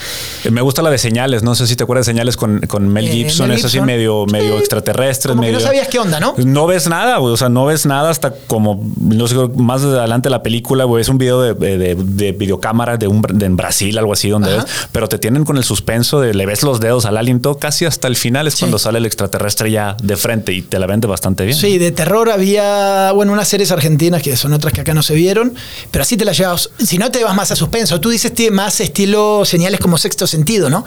Eh, me gusta la de señales, no sé si te acuerdas de señales con, Mel eh, Gibson, eso sí, medio, medio extraterrestre. medio, no sabías qué onda, ¿no? No ves nada, o sea, no ves nada hasta como, no sé, más adelante la película, güey, es un video de, de, videocámara de, un, en Brasil, algo así, donde ves, pero te tienen con el suspenso de le ves los dedos al aliento, casi hasta el final es cuando sale el extraterrestre ya de frente y te la vende bastante bien. Sí, de terror había, bueno, unas series argentinas que son son otras que acá no se vieron, pero así te las llevas. Si no, te vas más a suspenso. Tú dices más estilo señales como sexto sentido, ¿no?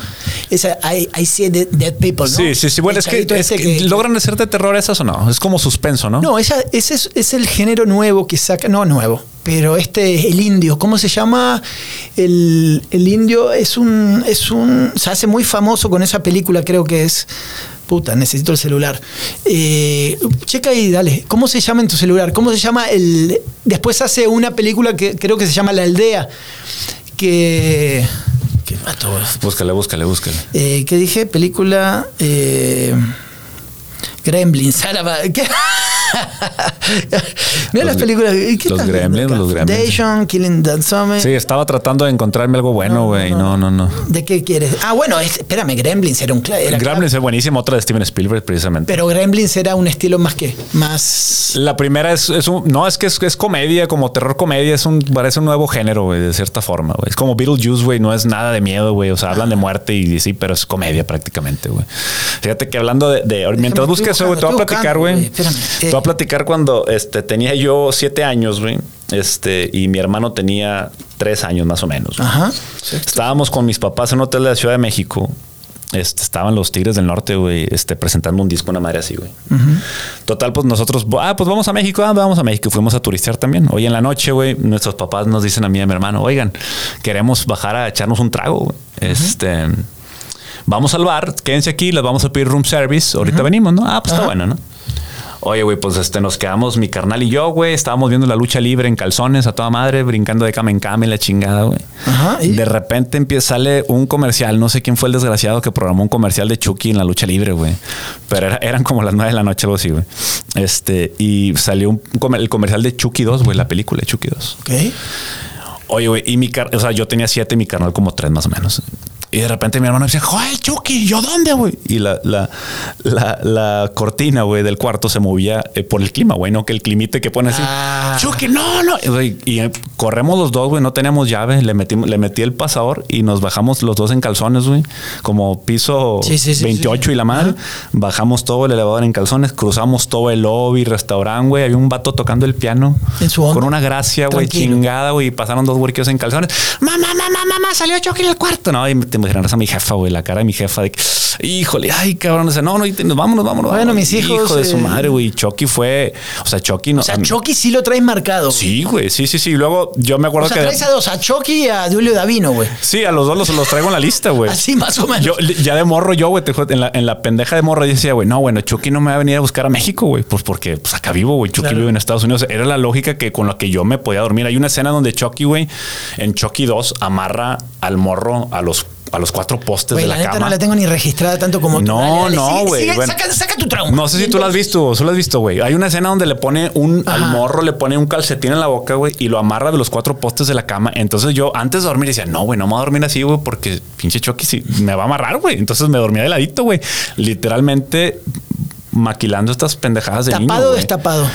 Esa, I, I see dead, dead people, ¿no? Sí, sí, sí. Bueno, es que, es que logran hacerte terror esas o no. Es como suspenso, ¿no? No, esa, ese es, es el género nuevo que saca. No, nuevo. Pero este es el indio. ¿Cómo se llama? El, el indio es un, es un. Se hace muy famoso con esa película, creo que es. Puta, necesito el celular. Eh, checa ahí, dale. ¿Cómo se llama en tu celular? ¿Cómo se llama el. Después hace una película que creo que se llama La Aldea. Que. ¿Qué mato? Búscale, búscale, búscale. Eh, ¿Qué dije? Película. Eh, Gremlins. ¿Qué? Mira las Los- películas. ¿qué los Gremlins, los Gremlins. Foundation, Killing That Summer. Sí, estaba tratando de encontrarme algo bueno, güey. No, no, no. ¿De qué quieres? Ah, bueno, es- espérame, Gremlins era un era Gremlins es buenísimo, otra de Steven Spielberg, precisamente. Pero Gremlins era un estilo más que más. La primera es, es un. No, es que es, es comedia, como terror comedia. Es un. Parece un nuevo género, güey, de cierta forma, güey. Es como Beetlejuice, güey. No es nada de miedo, güey. O sea, hablan de muerte y sí, pero es comedia prácticamente, güey. Fíjate que hablando de. de- mientras busques eso, güey, te voy a platicar, güey. espérame. Voy a platicar cuando este, tenía yo siete años, güey. Este, y mi hermano tenía tres años más o menos. güey. Ajá. Estábamos con mis papás en un hotel de la Ciudad de México. Este, estaban los Tigres del Norte, güey, este, presentando un disco, una madre así, güey. Total, pues nosotros, ah, pues vamos a México, ah, vamos a México. Fuimos a turistear también. Hoy en la noche, güey, nuestros papás nos dicen a mí y a mi hermano, oigan, queremos bajar a echarnos un trago, güey. Este, vamos al bar, quédense aquí, les vamos a pedir room service. Ahorita venimos, ¿no? Ah, pues está bueno, ¿no? Oye, güey, pues este, nos quedamos mi carnal y yo, güey. Estábamos viendo la lucha libre en calzones a toda madre, brincando de cama en cama y la chingada, güey. Ajá, ¿y? De repente empieza, sale un comercial. No sé quién fue el desgraciado que programó un comercial de Chucky en la lucha libre, güey. Pero era- eran como las nueve de la noche, algo así, güey. Este, y salió un el comercial de Chucky 2, güey, la película de Chucky 2. Ok. Oye, güey, y mi car o sea, yo tenía siete y mi carnal como tres más o menos. Y de repente mi hermano dice, joder, Chucky, ¿yo dónde, güey? Y la, la, la, la cortina, güey, del cuarto se movía eh, por el clima, güey, no que el climite que pone así. Ah. Chucky, no, no. Y, eh, corremos los dos, güey, no teníamos llave, le, metimos, le metí el pasador y nos bajamos los dos en calzones, güey, como piso Sí, sí, sí, 28 sí. y la madre. Bajamos todo el elevador en calzones, cruzamos todo el lobby, restaurante, güey. Había un vato tocando el piano En su con una gracia, güey, chingada, güey. y Pasaron dos huerquillos en calzones. Mamá, mamá, mamá, salió Chucky del cuarto. No, y te imaginas a mi jefa, güey, la cara de mi jefa de que, híjole, ay, cabrón. Dice, no, no, y te- vámonos, vámonos. Bueno, vámonos". mis hijos, Hijo de su eh, madre, güey. Chucky fue, o sea, Chucky no. O sea, Chucky sí lo traes marcado. güey. Sí, güey, sí, sí, sí. Luego yo me acuerdo O sea, que. traes a dos, a Chucky y a Julio Davino, güey. Sí, a los dos los, los traigo en la lista, güey. Así más o menos. Yo ya de morro, yo, güey, te en la, en la pendeja de morro, yo decía, güey, no, bueno, Chucky no me va a venir a buscar a México, güey, pues porque pues acá vivo, güey. Chucky Claro. vive en Estados Unidos. Era la lógica que con la que yo me podía dormir. Hay una escena donde Chucky, güey, en Chucky 2 amarra al morro a los, a los cuatro postes Güey, de la, la, neta cama. no la tengo ni registrada tanto como tú. No, Dale, dale, no, güey. Bueno, saca, saca tu trauma. No sé si tú lo has visto, tú lo has visto, güey. Hay una escena donde le pone un al Ajá. morro, le pone un calcetín en la boca, güey, y lo amarra de los cuatro postes de la cama. Entonces yo antes de dormir decía, no, güey, no me voy a dormir así, güey, porque pinche Chucky sí, me va a amarrar, güey. Entonces me dormía de ladito, güey. Literalmente maquilando estas pendejadas de niño. ¿Tapado o güey. destapado?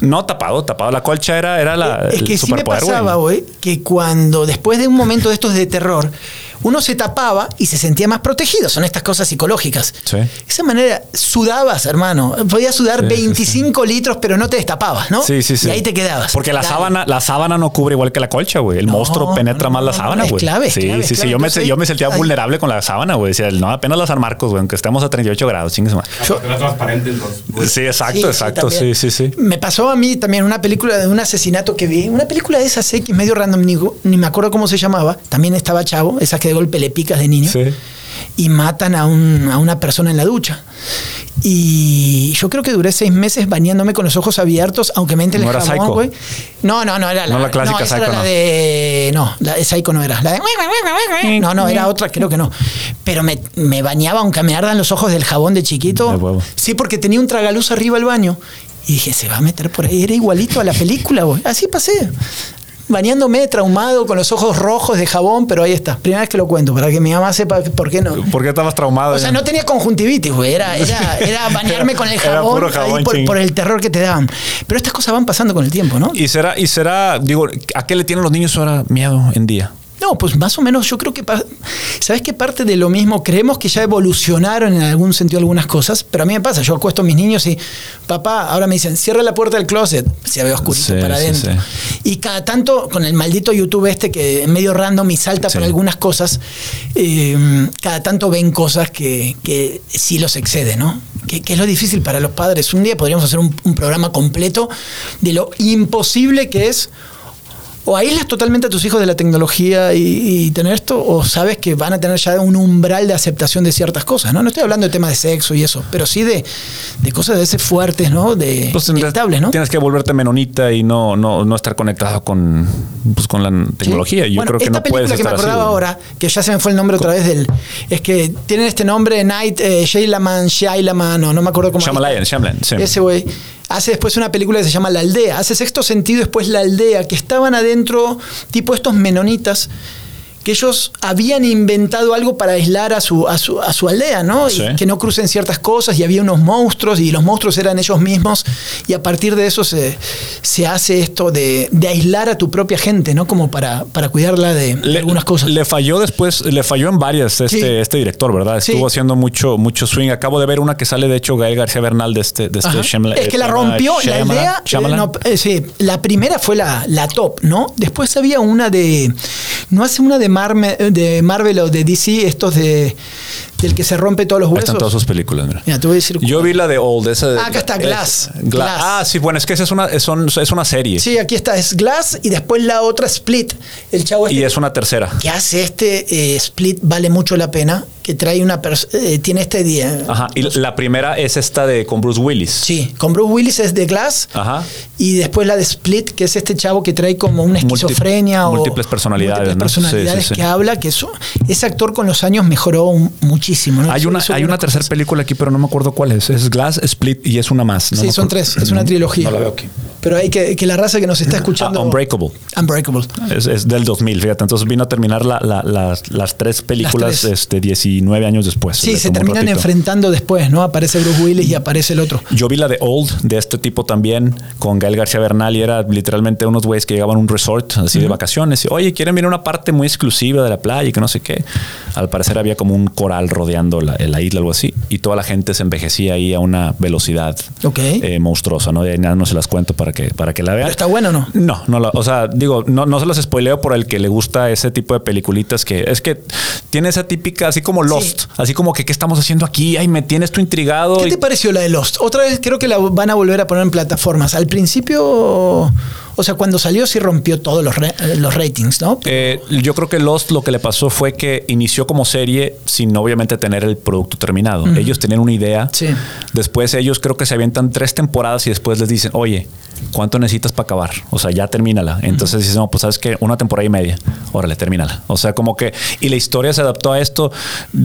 No, tapado, tapado. La colcha era, era la, es el que sí me pasaba, güey, que cuando después de un momento de estos de terror, uno se tapaba y se sentía más protegido. Son estas cosas psicológicas. Sí. De esa manera sudabas, hermano. Podías sudar Sí, sí, 25 litros, pero no te destapabas, ¿no? Sí, sí, sí. Y ahí te quedabas. Porque la Dale. sábana, la sábana no cubre igual que la colcha, güey. El No, monstruo penetra no, más la no, sábana, güey. clave, sí, clave, es sí, sí. clave. Yo me, yo me sentía ahí- vulnerable con la sábana, güey. Decía, no, apenas las San Marcos, güey, aunque estemos a 38 grados, chingues más. Yo- Era transparente entonces. pues. Sí, exacto, Sí, sí, exacto. Sí, sí, sí. Me pasó a mí también una película de un asesinato que vi. Una película de esas X medio random, ni, ni me acuerdo cómo se llamaba. También estaba chavo, esas que de golpe le picas de niño. Sí. Y matan a, un- a una persona en la ducha. Y yo creo que duré seis meses bañándome con los ojos abiertos, aunque me entre el ¿No era jabón, güey. No, no, no, era la, No la clásica esa era Psycho, la no. de. No, la de Psycho no era. La de. No, no, era otra, creo que no. Pero me, me bañaba, aunque me ardan los ojos del jabón de chiquito. De. Sí, porque tenía un tragaluz arriba del baño. Y dije, se va a meter por ahí. Era igualito a la película, güey. Así pasé. Bañándome, traumado, con los ojos rojos de jabón, pero ahí está. Primera vez que lo cuento, para que mi mamá sepa por qué no. ¿Por qué estabas traumado? O sea, no tenía conjuntivitis, güey. Era, era, era bañarme con el jabón, puro jabón, por, por el terror que te daban. Pero estas cosas van pasando con el tiempo, ¿no? Y será, y será, digo, ¿a qué le tienen los niños ahora miedo en día? No, pues más o menos yo creo que, ¿sabes qué parte de lo mismo? Creemos que ya evolucionaron en algún sentido algunas cosas, pero a mí me pasa, yo acuesto a mis niños y, papá, ahora me dicen, cierra la puerta del closet, se ve oscurito para adentro. Y cada tanto, con el maldito YouTube este que es medio random y salta por algunas cosas, em, cada tanto ven cosas que, que sí los excede, ¿no? Que, es lo difícil para los padres. Un día podríamos hacer un, un programa completo de lo imposible que es o aíslas totalmente a tus hijos de la tecnología y, tener esto, o sabes que van a tener ya un umbral de aceptación de ciertas cosas, ¿no? No estoy hablando de temas de sexo y eso, pero sí de, cosas de ese fuertes, ¿no? De pues ¿no? Tienes que volverte menonita y no, no, no estar conectado con, pues, con la tecnología. Yo creo que no puedes que me acordaba ahora, que ya se me fue el nombre otra vez del, es que tienen este nombre Night eh, Shailaman, Shailaman, o no me acuerdo cómo. Shyamalan, Shyamalan, sí. Ese güey hace después una película que se llama La Aldea. Hace sexto sentido después La Aldea, que estaban adentro, tipo estos menonitas que ellos habían inventado algo para aislar a su, a su, a su aldea, ¿no? que no crucen ciertas cosas y había unos monstruos y los monstruos eran ellos mismos y a partir de eso se, se hace esto de, aislar a tu propia gente, ¿no? Como para, para cuidarla de, algunas cosas. Le falló después, le falló en varias este, este director, ¿verdad? Estuvo haciendo mucho, mucho swing. Acabo de ver una que sale, de hecho, Gael García Bernal de este, de este Es que la rompió, la aldea. Eh, sí, la primera fue la, la top, ¿no? Después había una de. No hace una de de Marvel o de DC, estos de del que se rompe todos los huesos. Están todas sus películas, mira. mira te voy a decir Yo vi la de Old, esa de, Ah, acá está Glass. Glass. Ah, sí, bueno, es que esa es una, es, es, una serie. Sí, aquí está, es Glass y después la otra Split. El chavo este Y es una tercera. Que hace este eh, Split, vale mucho la pena que trae una eh, tiene este día. Ajá, y la primera es esta de con Bruce Willis. Sí, con Bruce Willis es de Glass. Ajá. Y después la de Split, que es este chavo que trae como una esquizofrenia o múltiples personalidades, múltiples personalidades que habla, que eso, ese actor con los años mejoró muchísimo. Hay una, hay una tercera película aquí, pero no me acuerdo cuál es. Es Glass, Split y es una más. sí, son tres, es una trilogía. No la veo aquí. Pero hay que, que la raza que nos está escuchando. Ah, Unbreakable. Unbreakable. Es, del 2000, fíjate. Entonces vino a terminar las, tres películas Este, 19 años después. Sí, se terminan enfrentando después, ¿no? Aparece Bruce Willis y aparece el otro. Yo vi la de Old, de este tipo también, con Gael García Bernal, y era literalmente unos güeyes que llegaban a un resort así de vacaciones. Y, Oye, quieren ver una parte muy exclusiva de la playa y que no sé qué. Al parecer había como un coral rodeando la, la isla, algo así. Y toda la gente se envejecía ahí a una velocidad eh, monstruosa, ¿no? Ya no se las cuento para que, para que la vean. ¿Está bueno o no? No, no, o sea, digo, no, no se las spoileo por el que le gusta ese tipo de peliculitas que es que tiene esa típica, así como Lost, así como que qué estamos haciendo aquí, ay, me tienes tú intrigado. ¿Qué te pareció la de Lost? Otra vez creo que la van a volver a poner en plataformas. Al principio o sea, cuando salió sí rompió todos los, los ratings, ¿no? Eh, yo creo que Lost lo que le pasó fue que inició como serie sin obviamente tener el producto terminado. Ellos tenían una idea. Sí. Después ellos creo que se avientan tres temporadas y después les dicen, oye, ¿cuánto necesitas para acabar? O sea, ya termínala. Entonces dicen, no, pues sabes que una temporada y media. Órale, termínala. O sea, como que... Y la historia se adaptó a esto.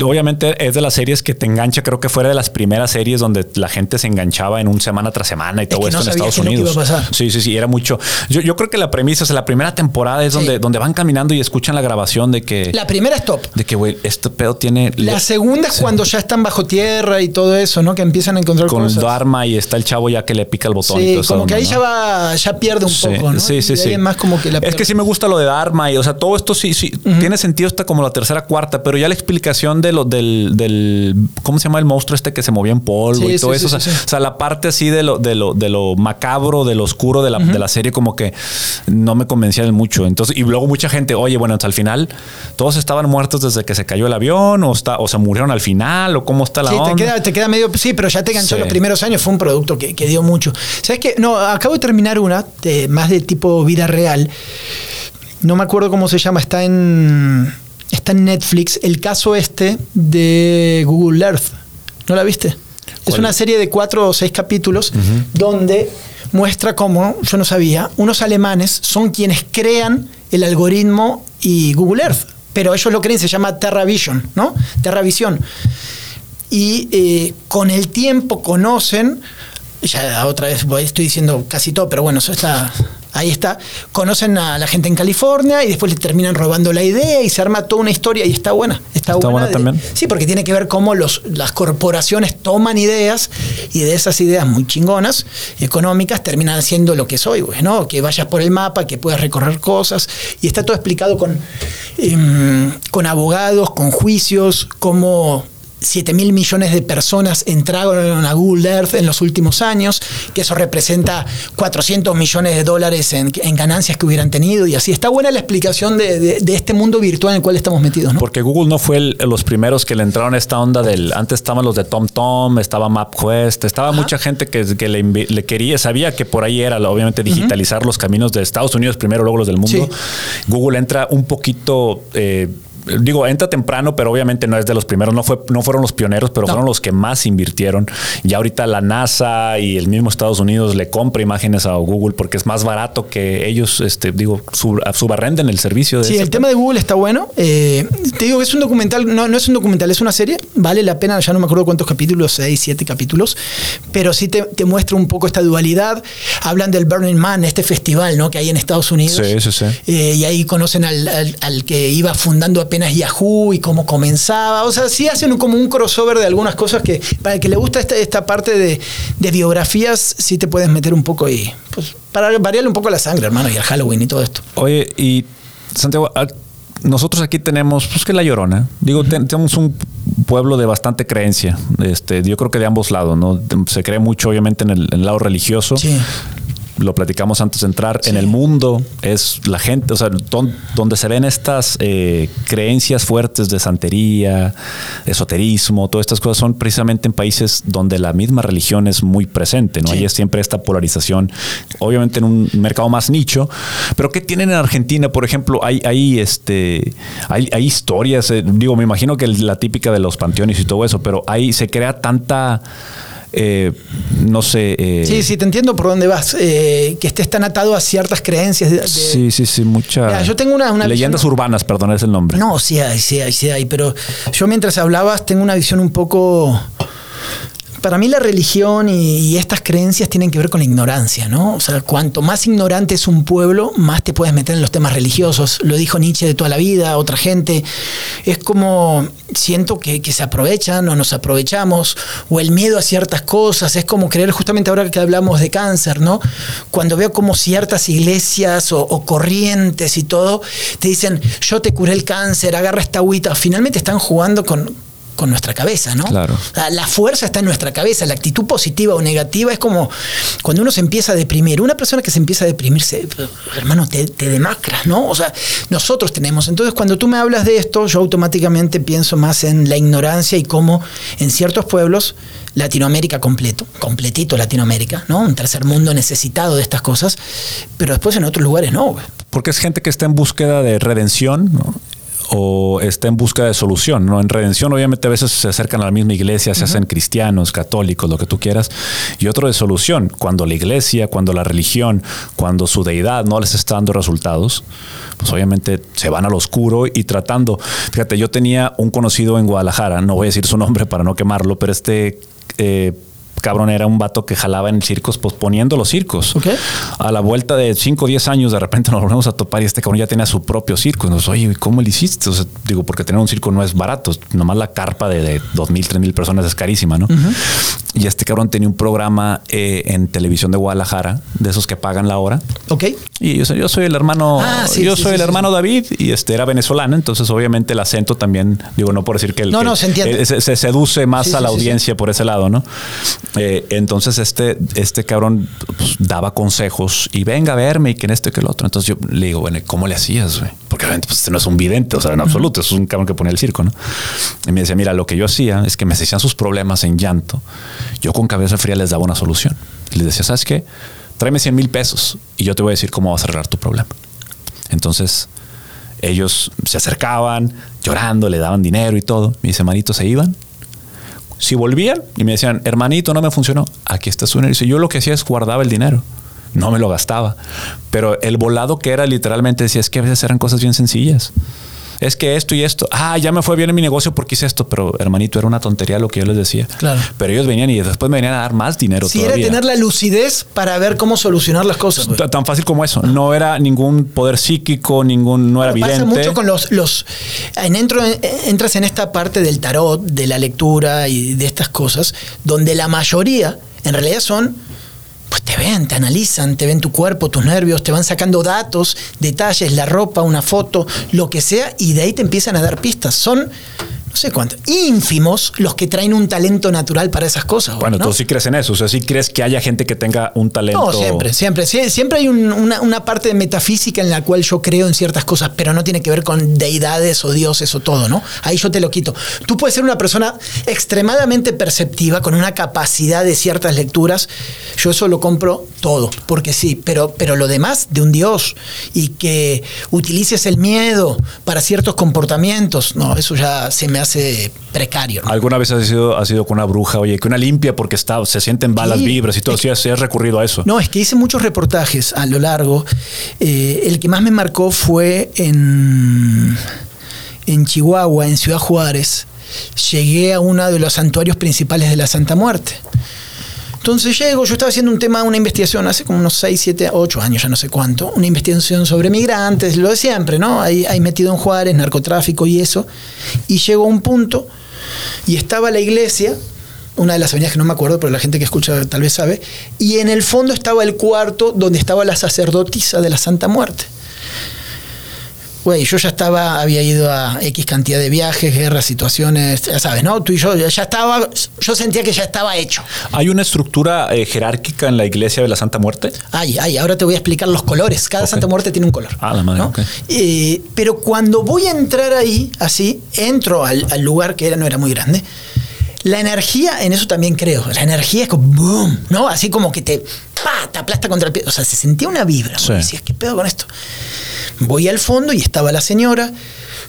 Obviamente es de las series que te engancha. Creo que fuera de las primeras series donde la gente se enganchaba en un semana tras semana y todo esto en Estados Unidos. Sí, sí, sí. Era mucho. Yo, creo que la premisa, o sea, la primera temporada es donde, donde van caminando y escuchan la grabación de que. La primera es top. De que, güey, este pedo tiene. La segunda es cuando ya están bajo tierra y todo eso, ¿no? Que empiezan a encontrar Con cosas. Dharma y está el chavo ya que le pica el botón. Sí, como que ahí ya ya pierde un poco, ¿no? Sí, sí, sí. Más como que la es que sí me gusta lo de Dharma y, o sea, todo esto sí, sí tiene sentido hasta como la tercera, cuarta, pero ya la explicación de lo del, del ¿cómo se llama el monstruo este que se movía en polvo y todo eso? O sea, la parte así de lo, de lo, de lo macabro, de lo oscuro de la, de la serie, como que no me convencían mucho. Entonces, y luego mucha gente, oye, bueno, hasta al final, todos estaban muertos desde que se cayó el avión, o está, o se murieron al final, o cómo está la sí, onda. Te queda, te queda medio. Sí, pero ya te enganchó los primeros años, fue un producto que, dio mucho. ¿Sabes qué? No, acabo de terminar una, de, más de tipo vida real. No me acuerdo cómo se llama, está en. Está en Netflix. El caso este de Google Earth. ¿No la viste? Es una serie de cuatro o seis capítulos donde muestra cómo, yo no sabía, unos alemanes son quienes crean el algoritmo y Google Earth. Pero ellos lo creen, se llama TerraVision, ¿no? TerraVision. Y eh, con el tiempo conocen ya otra vez estoy diciendo casi todo, pero bueno, eso está ahí está, conocen a la gente en California y después le terminan robando la idea y se arma toda una historia y está buena. Está, buena, también. Sí, porque tiene que ver cómo los, las corporaciones toman ideas y de esas ideas muy chingonas, económicas, terminan haciendo lo que soy, ¿no? Que vayas por el mapa, que puedas recorrer cosas y está todo explicado con, em, con abogados, con juicios, cómo 7 mil millones de personas entraron a Google Earth en los últimos años, que eso representa 400 millones de dólares en, ganancias que hubieran tenido y así. Está buena la explicación de, este mundo virtual en el cual estamos metidos. ¿no? Porque Google no fue los primeros que le entraron a esta onda del... Antes estaban los de TomTom, estaba MapQuest, estaba mucha gente que, le, quería, sabía que por ahí era obviamente digitalizar los caminos de Estados Unidos primero, luego los del mundo. Google entra un poquito... Eh, digo, entra temprano, pero obviamente no es de los primeros, no, fue, no fueron los pioneros, pero fueron los que más invirtieron. Y ahorita la NASA y el mismo Estados Unidos le compra imágenes a Google porque es más barato que ellos, este, digo, subarrenden el servicio. De sí, el tema de Google está bueno. Eh, te digo, es un documental, no, no es un documental, es una serie. Vale la pena, ya no me acuerdo cuántos capítulos, seis, siete capítulos, pero sí te, muestra un poco esta dualidad. Hablan del Burning Man, este festival ¿no? que hay en Estados Unidos. Sí, sí, sí. Eh, y ahí conocen al, al, que iba fundando apenas Yahoo y cómo comenzaba. O sea, sí hacen como un crossover de algunas cosas que para el que le gusta esta, esta parte de, biografías, sí te puedes meter un poco y pues para variarle un poco la sangre, hermano, y el Halloween y todo esto. Oye, y Santiago, nosotros aquí tenemos, pues que la llorona. Digo, tenemos un pueblo de bastante creencia. Este, yo creo que de ambos lados, ¿no? Se cree mucho, obviamente, en el, en el lado religioso. Sí lo platicamos antes de entrar, en el mundo es la gente, o sea, donde se ven estas eh, creencias fuertes de santería, esoterismo, todas estas cosas son precisamente en países donde la misma religión es muy presente, ¿no? Hay siempre esta polarización, obviamente en un mercado más nicho, pero ¿qué tienen en Argentina? Por ejemplo, hay, hay, este, hay, hay historias, eh, digo, me imagino que la típica de los panteones y todo eso, pero ahí se crea tanta eh, no sé. Eh, sí, sí, te entiendo por dónde vas. Eh, que estés tan atado a ciertas creencias. sí, sí, sí, muchas. Yo tengo una, Leyendas urbanas, perdón, es el nombre. No, sí hay, sí hay, sí hay. Pero yo mientras hablabas tengo una visión un poco para mí la religión y, estas creencias tienen que ver con la ignorancia, ¿no? O sea, cuanto más ignorante es un pueblo, más te puedes meter en los temas religiosos. Lo dijo Nietzsche de toda la vida, otra gente. Es como, siento que, se aprovechan o nos aprovechamos, o el miedo a ciertas cosas. Es como creer, justamente ahora que hablamos de cáncer, ¿no? Cuando veo como ciertas iglesias o, o corrientes y todo, te dicen, yo te curé el cáncer, agarra esta agüita. Finalmente están jugando con con nuestra cabeza, ¿no? Claro. La, fuerza está en nuestra cabeza, la actitud positiva o negativa es como cuando uno se empieza a deprimir. Una persona que se empieza a deprimirse, hermano, te, te demacras, ¿no? O sea, nosotros tenemos. Entonces, cuando tú me hablas de esto, yo automáticamente pienso más en la ignorancia y cómo en ciertos pueblos, Latinoamérica completo, completito Latinoamérica, ¿no? Un tercer mundo necesitado de estas cosas, pero después en otros lugares no. Porque es gente que está en búsqueda de redención, ¿no? O está en busca de solución. ¿no? En redención, obviamente, a veces se acercan a la misma iglesia, se hacen cristianos, católicos, lo que tú quieras, y otro de solución, cuando la iglesia, cuando la religión, cuando su deidad no les está dando resultados, pues obviamente se van al oscuro y tratando. Fíjate, yo tenía un conocido en Guadalajara, no voy a decir su nombre para no quemarlo, pero este. Eh, cabrón era un vato que jalaba en circos, posponiendo los circos. A la vuelta de 5 o 10 años, de repente nos volvemos a topar y este cabrón ya tenía su propio circo. nos, oye, ¿cómo le hiciste? digo, porque tener un circo no es barato. Nomás la carpa de, de 2 mil, 3 mil personas es carísima, ¿no? Y este cabrón tenía un programa eh, en televisión de Guadalajara, de esos que pagan la hora. Ok. Y yo, yo soy el hermano, ah, yo soy el hermano David y este era venezolano, entonces obviamente el acento también, digo, no por decir que el no, no, se, entiende. se, seduce más a la audiencia por ese lado, ¿no? Eh, entonces este, este cabrón pues, daba consejos y venga a verme y que en esto y que el otro. Entonces yo le digo, bueno, ¿cómo le hacías, güey? Porque obviamente pues, este no es un vidente, o sea, en absoluto, es un cabrón que ponía el circo, ¿no? Y me decía, mira, lo que yo hacía es que me decían sus problemas en llanto. Yo con cabeza fría les daba una solución. les decía, ¿sabes qué? Tráeme 100 mil pesos y yo te voy a decir cómo vas a arreglar tu problema. Entonces ellos se acercaban llorando, le daban dinero y todo. Mis hermanitos se iban si volvían y me decían, hermanito, no me funcionó, aquí está su dinero. Y yo lo que hacía es guardaba el dinero, no me lo gastaba. Pero el volado que era literalmente decía, es que a veces eran cosas bien sencillas. Es que esto y esto, ah, ya me fue bien en mi negocio porque hice esto, pero hermanito, era una tontería lo que yo les decía. Claro. Pero ellos venían y después me venían a dar más dinero Sí, todavía. era tener la lucidez para ver cómo solucionar las cosas. Tan fácil como eso. No era ningún poder psíquico, ningún, no era Pasa vidente. mucho con los, los en entro- entras en esta parte del tarot, de la lectura y de estas cosas, donde la mayoría en realidad son pues te ven, te analizan, te ven tu cuerpo, tus nervios, te van sacando datos, detalles, la ropa, una foto, lo que sea, y de ahí te empiezan a dar pistas. Son, no sé cuántos, ínfimos los que traen un talento natural para esas cosas. Bueno, ¿no? tú sí crees en eso. O sea, sí crees que haya gente que tenga un talento. No, siempre, siempre. Sie- Siempre hay un- una, una parte de metafísica en la cual yo creo en ciertas cosas, pero no tiene que ver con deidades o dioses o todo, ¿no? Ahí yo te lo quito. Tú puedes ser una persona extremadamente perceptiva, con una capacidad de ciertas lecturas. Yo eso lo compro todo, porque sí, pero, pero lo demás de un dios y que utilices el miedo para ciertos comportamientos, no, eso ya se me hace precario. ¿no? ¿Alguna vez has sido, has sido con una bruja, oye, que una limpia porque está, se sienten balas Sí. vibras y todo? Sí, has, has recurrido a eso. No, es que hice muchos reportajes a lo largo. Eh, el que más me marcó fue en, en Chihuahua, en Ciudad Juárez. Llegué a uno de los santuarios principales de la Santa Muerte. Entonces llego, yo estaba haciendo un tema, una investigación hace como unos 6, 7, 8 años, ya no sé cuánto, una investigación sobre migrantes, lo de siempre, ¿no? Ahí, ahí metido en Juárez, narcotráfico y eso. Y llego a un punto y estaba la iglesia, una de las avenidas que no me acuerdo, pero la gente que escucha tal vez sabe, y en el fondo estaba el cuarto donde estaba la sacerdotisa de la Santa Muerte. Güey, yo ya estaba, había ido a X cantidad de viajes, guerras, situaciones, ya sabes, ¿no? Tú y yo ya estaba, yo sentía que ya estaba hecho. ¿Hay una estructura eh, jerárquica en la iglesia de la Santa Muerte? Ay, ay, ahora te voy a explicar los colores. Cada Ok. Santa Muerte tiene un color. Ah, la madre, ¿no? ok. Eh, pero cuando voy a entrar ahí, así, entro al, al lugar que era, no era muy grande. La energía, en eso también creo. La energía es como boom, ¿no? Así como que te, pa, te aplasta contra el pie. O sea, se sentía una vibra. Sí. Decías, ¿qué pedo con esto? Voy al fondo y estaba la señora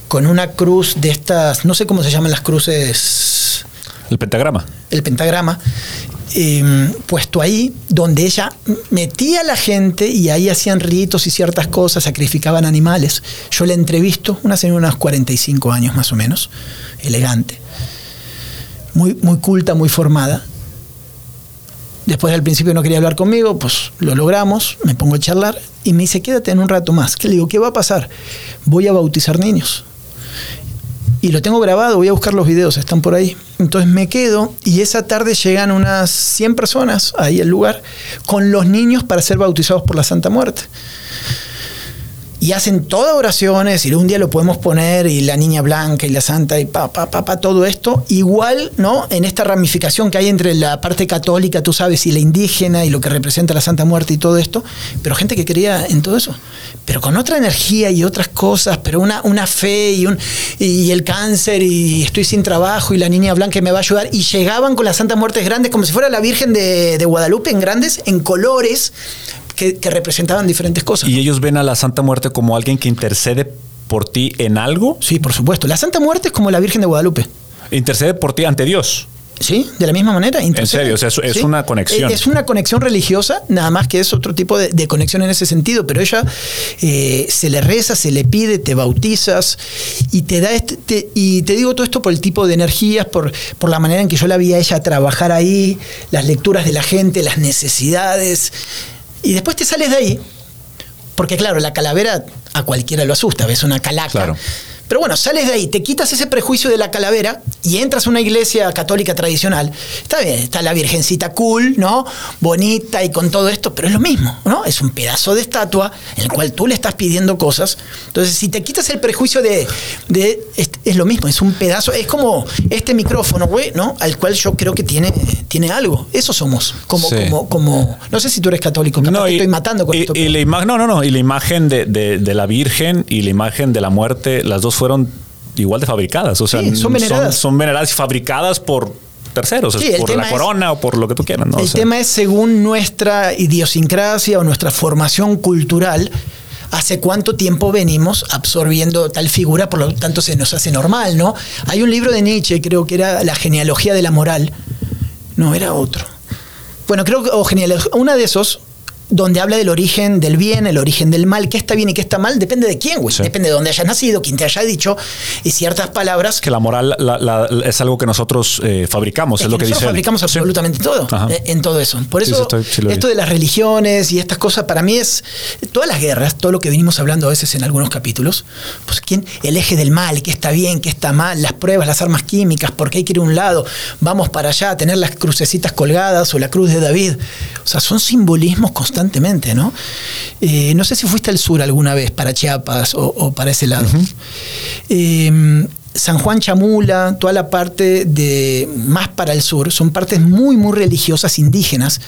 con una cruz de estas, no sé cómo se llaman las cruces El pentagrama. el pentagrama, eh, puesto ahí, donde ella metía a la gente y ahí hacían ritos y ciertas cosas, sacrificaban animales. Yo la entrevisto, una señora de unos 45 años más o menos, elegante, muy, muy culta, muy formada. Después al principio no quería hablar conmigo, pues lo logramos, me pongo a charlar y me dice, quédate en un rato más. ¿Qué le digo? ¿Qué va a pasar? Voy a bautizar niños. Y lo tengo grabado, voy a buscar los videos, están por ahí. Entonces me quedo y esa tarde llegan unas 100 personas ahí al lugar con los niños para ser bautizados por la Santa Muerte. Y hacen todas oraciones y un día lo podemos poner y la niña blanca y la santa y pa, pa, pa, pa, todo esto. Igual, ¿no? En esta ramificación que hay entre la parte católica, tú sabes, y la indígena y lo que representa la Santa Muerte y todo esto. Pero gente que creía en todo eso. Pero con otra energía y otras cosas, pero una, una fe y, un, y el cáncer y estoy sin trabajo y la niña blanca me va a ayudar. Y llegaban con las Santas Muertes grandes como si fuera la Virgen de, de Guadalupe en grandes, en colores. Que, que representaban diferentes cosas. ¿Y ellos ven a la Santa Muerte como alguien que intercede por ti en algo? Sí, por supuesto. La Santa Muerte es como la Virgen de Guadalupe. Intercede por ti ante Dios. ¿Sí? De la misma manera. intercede. serio, o sea, es- es Sí. una conexión. Es una conexión religiosa, nada más que es otro tipo de, de conexión en ese sentido, pero ella eh, se le reza, se le pide, te bautizas y te da este, te- y te digo todo esto por el tipo de energías, por, por la manera en que yo la vi a ella trabajar ahí, las lecturas de la gente, las necesidades. Y después te sales de ahí, porque claro, la calavera a cualquiera lo asusta, ves una calaca. Claro. Pero bueno, sales de ahí, te quitas ese prejuicio de la calavera y entras a una iglesia católica tradicional. Está bien, está la virgencita cool, ¿no? Bonita y con todo esto, pero es lo mismo, ¿no? Es un pedazo de estatua en el cual tú le estás pidiendo cosas. Entonces, si te quitas el prejuicio de, de es, es lo mismo, es un pedazo, es como este micrófono, güey, ¿no? Al cual yo creo que tiene, tiene algo. Eso somos, como, Sí. como, como, no sé si tú eres católico, capaz te y, estoy matando con y- esto. y la imagen, no, no, no. Y la imagen de, de- de la Virgen y la imagen de la muerte, las dos fueron igual de fabricadas. O sea, Sí, son veneradas. Son, veneradas y fabricadas por terceros, Sí, por la es- corona o por lo que tú quieras. ¿no? O El sea, tema es según nuestra idiosincrasia o nuestra formación cultural, hace cuánto tiempo venimos absorbiendo tal figura, por lo tanto se nos hace normal, ¿no? Hay un libro de Nietzsche, creo que era La genealogía de la moral. No, era otro. Bueno, creo que, o una de esos, donde habla del origen del bien, el origen del mal, qué está bien y qué está mal, depende de quién, güey. Depende de dónde hayas nacido, quién te haya dicho, y ciertas palabras. Que la moral es algo que nosotros eh, fabricamos, es, lo que, nosotros fabricamos absolutamente todo, eh, en todo eso. Por eso, esto de las religiones y estas cosas, para mí es todas las guerras, todo lo que venimos hablando a veces en algunos capítulos, pues quién, el eje del mal, qué está bien, qué está mal, las pruebas, las armas químicas, por qué hay que ir a un lado, vamos para allá, tener las crucecitas colgadas o la cruz de David. O sea, son simbolismos constantemente, ¿no? Eh, no sé si fuiste al sur alguna vez, para Chiapas o, para ese lado. Em, San Juan Chamula, toda la parte de más para el sur, son partes muy, muy religiosas indígenas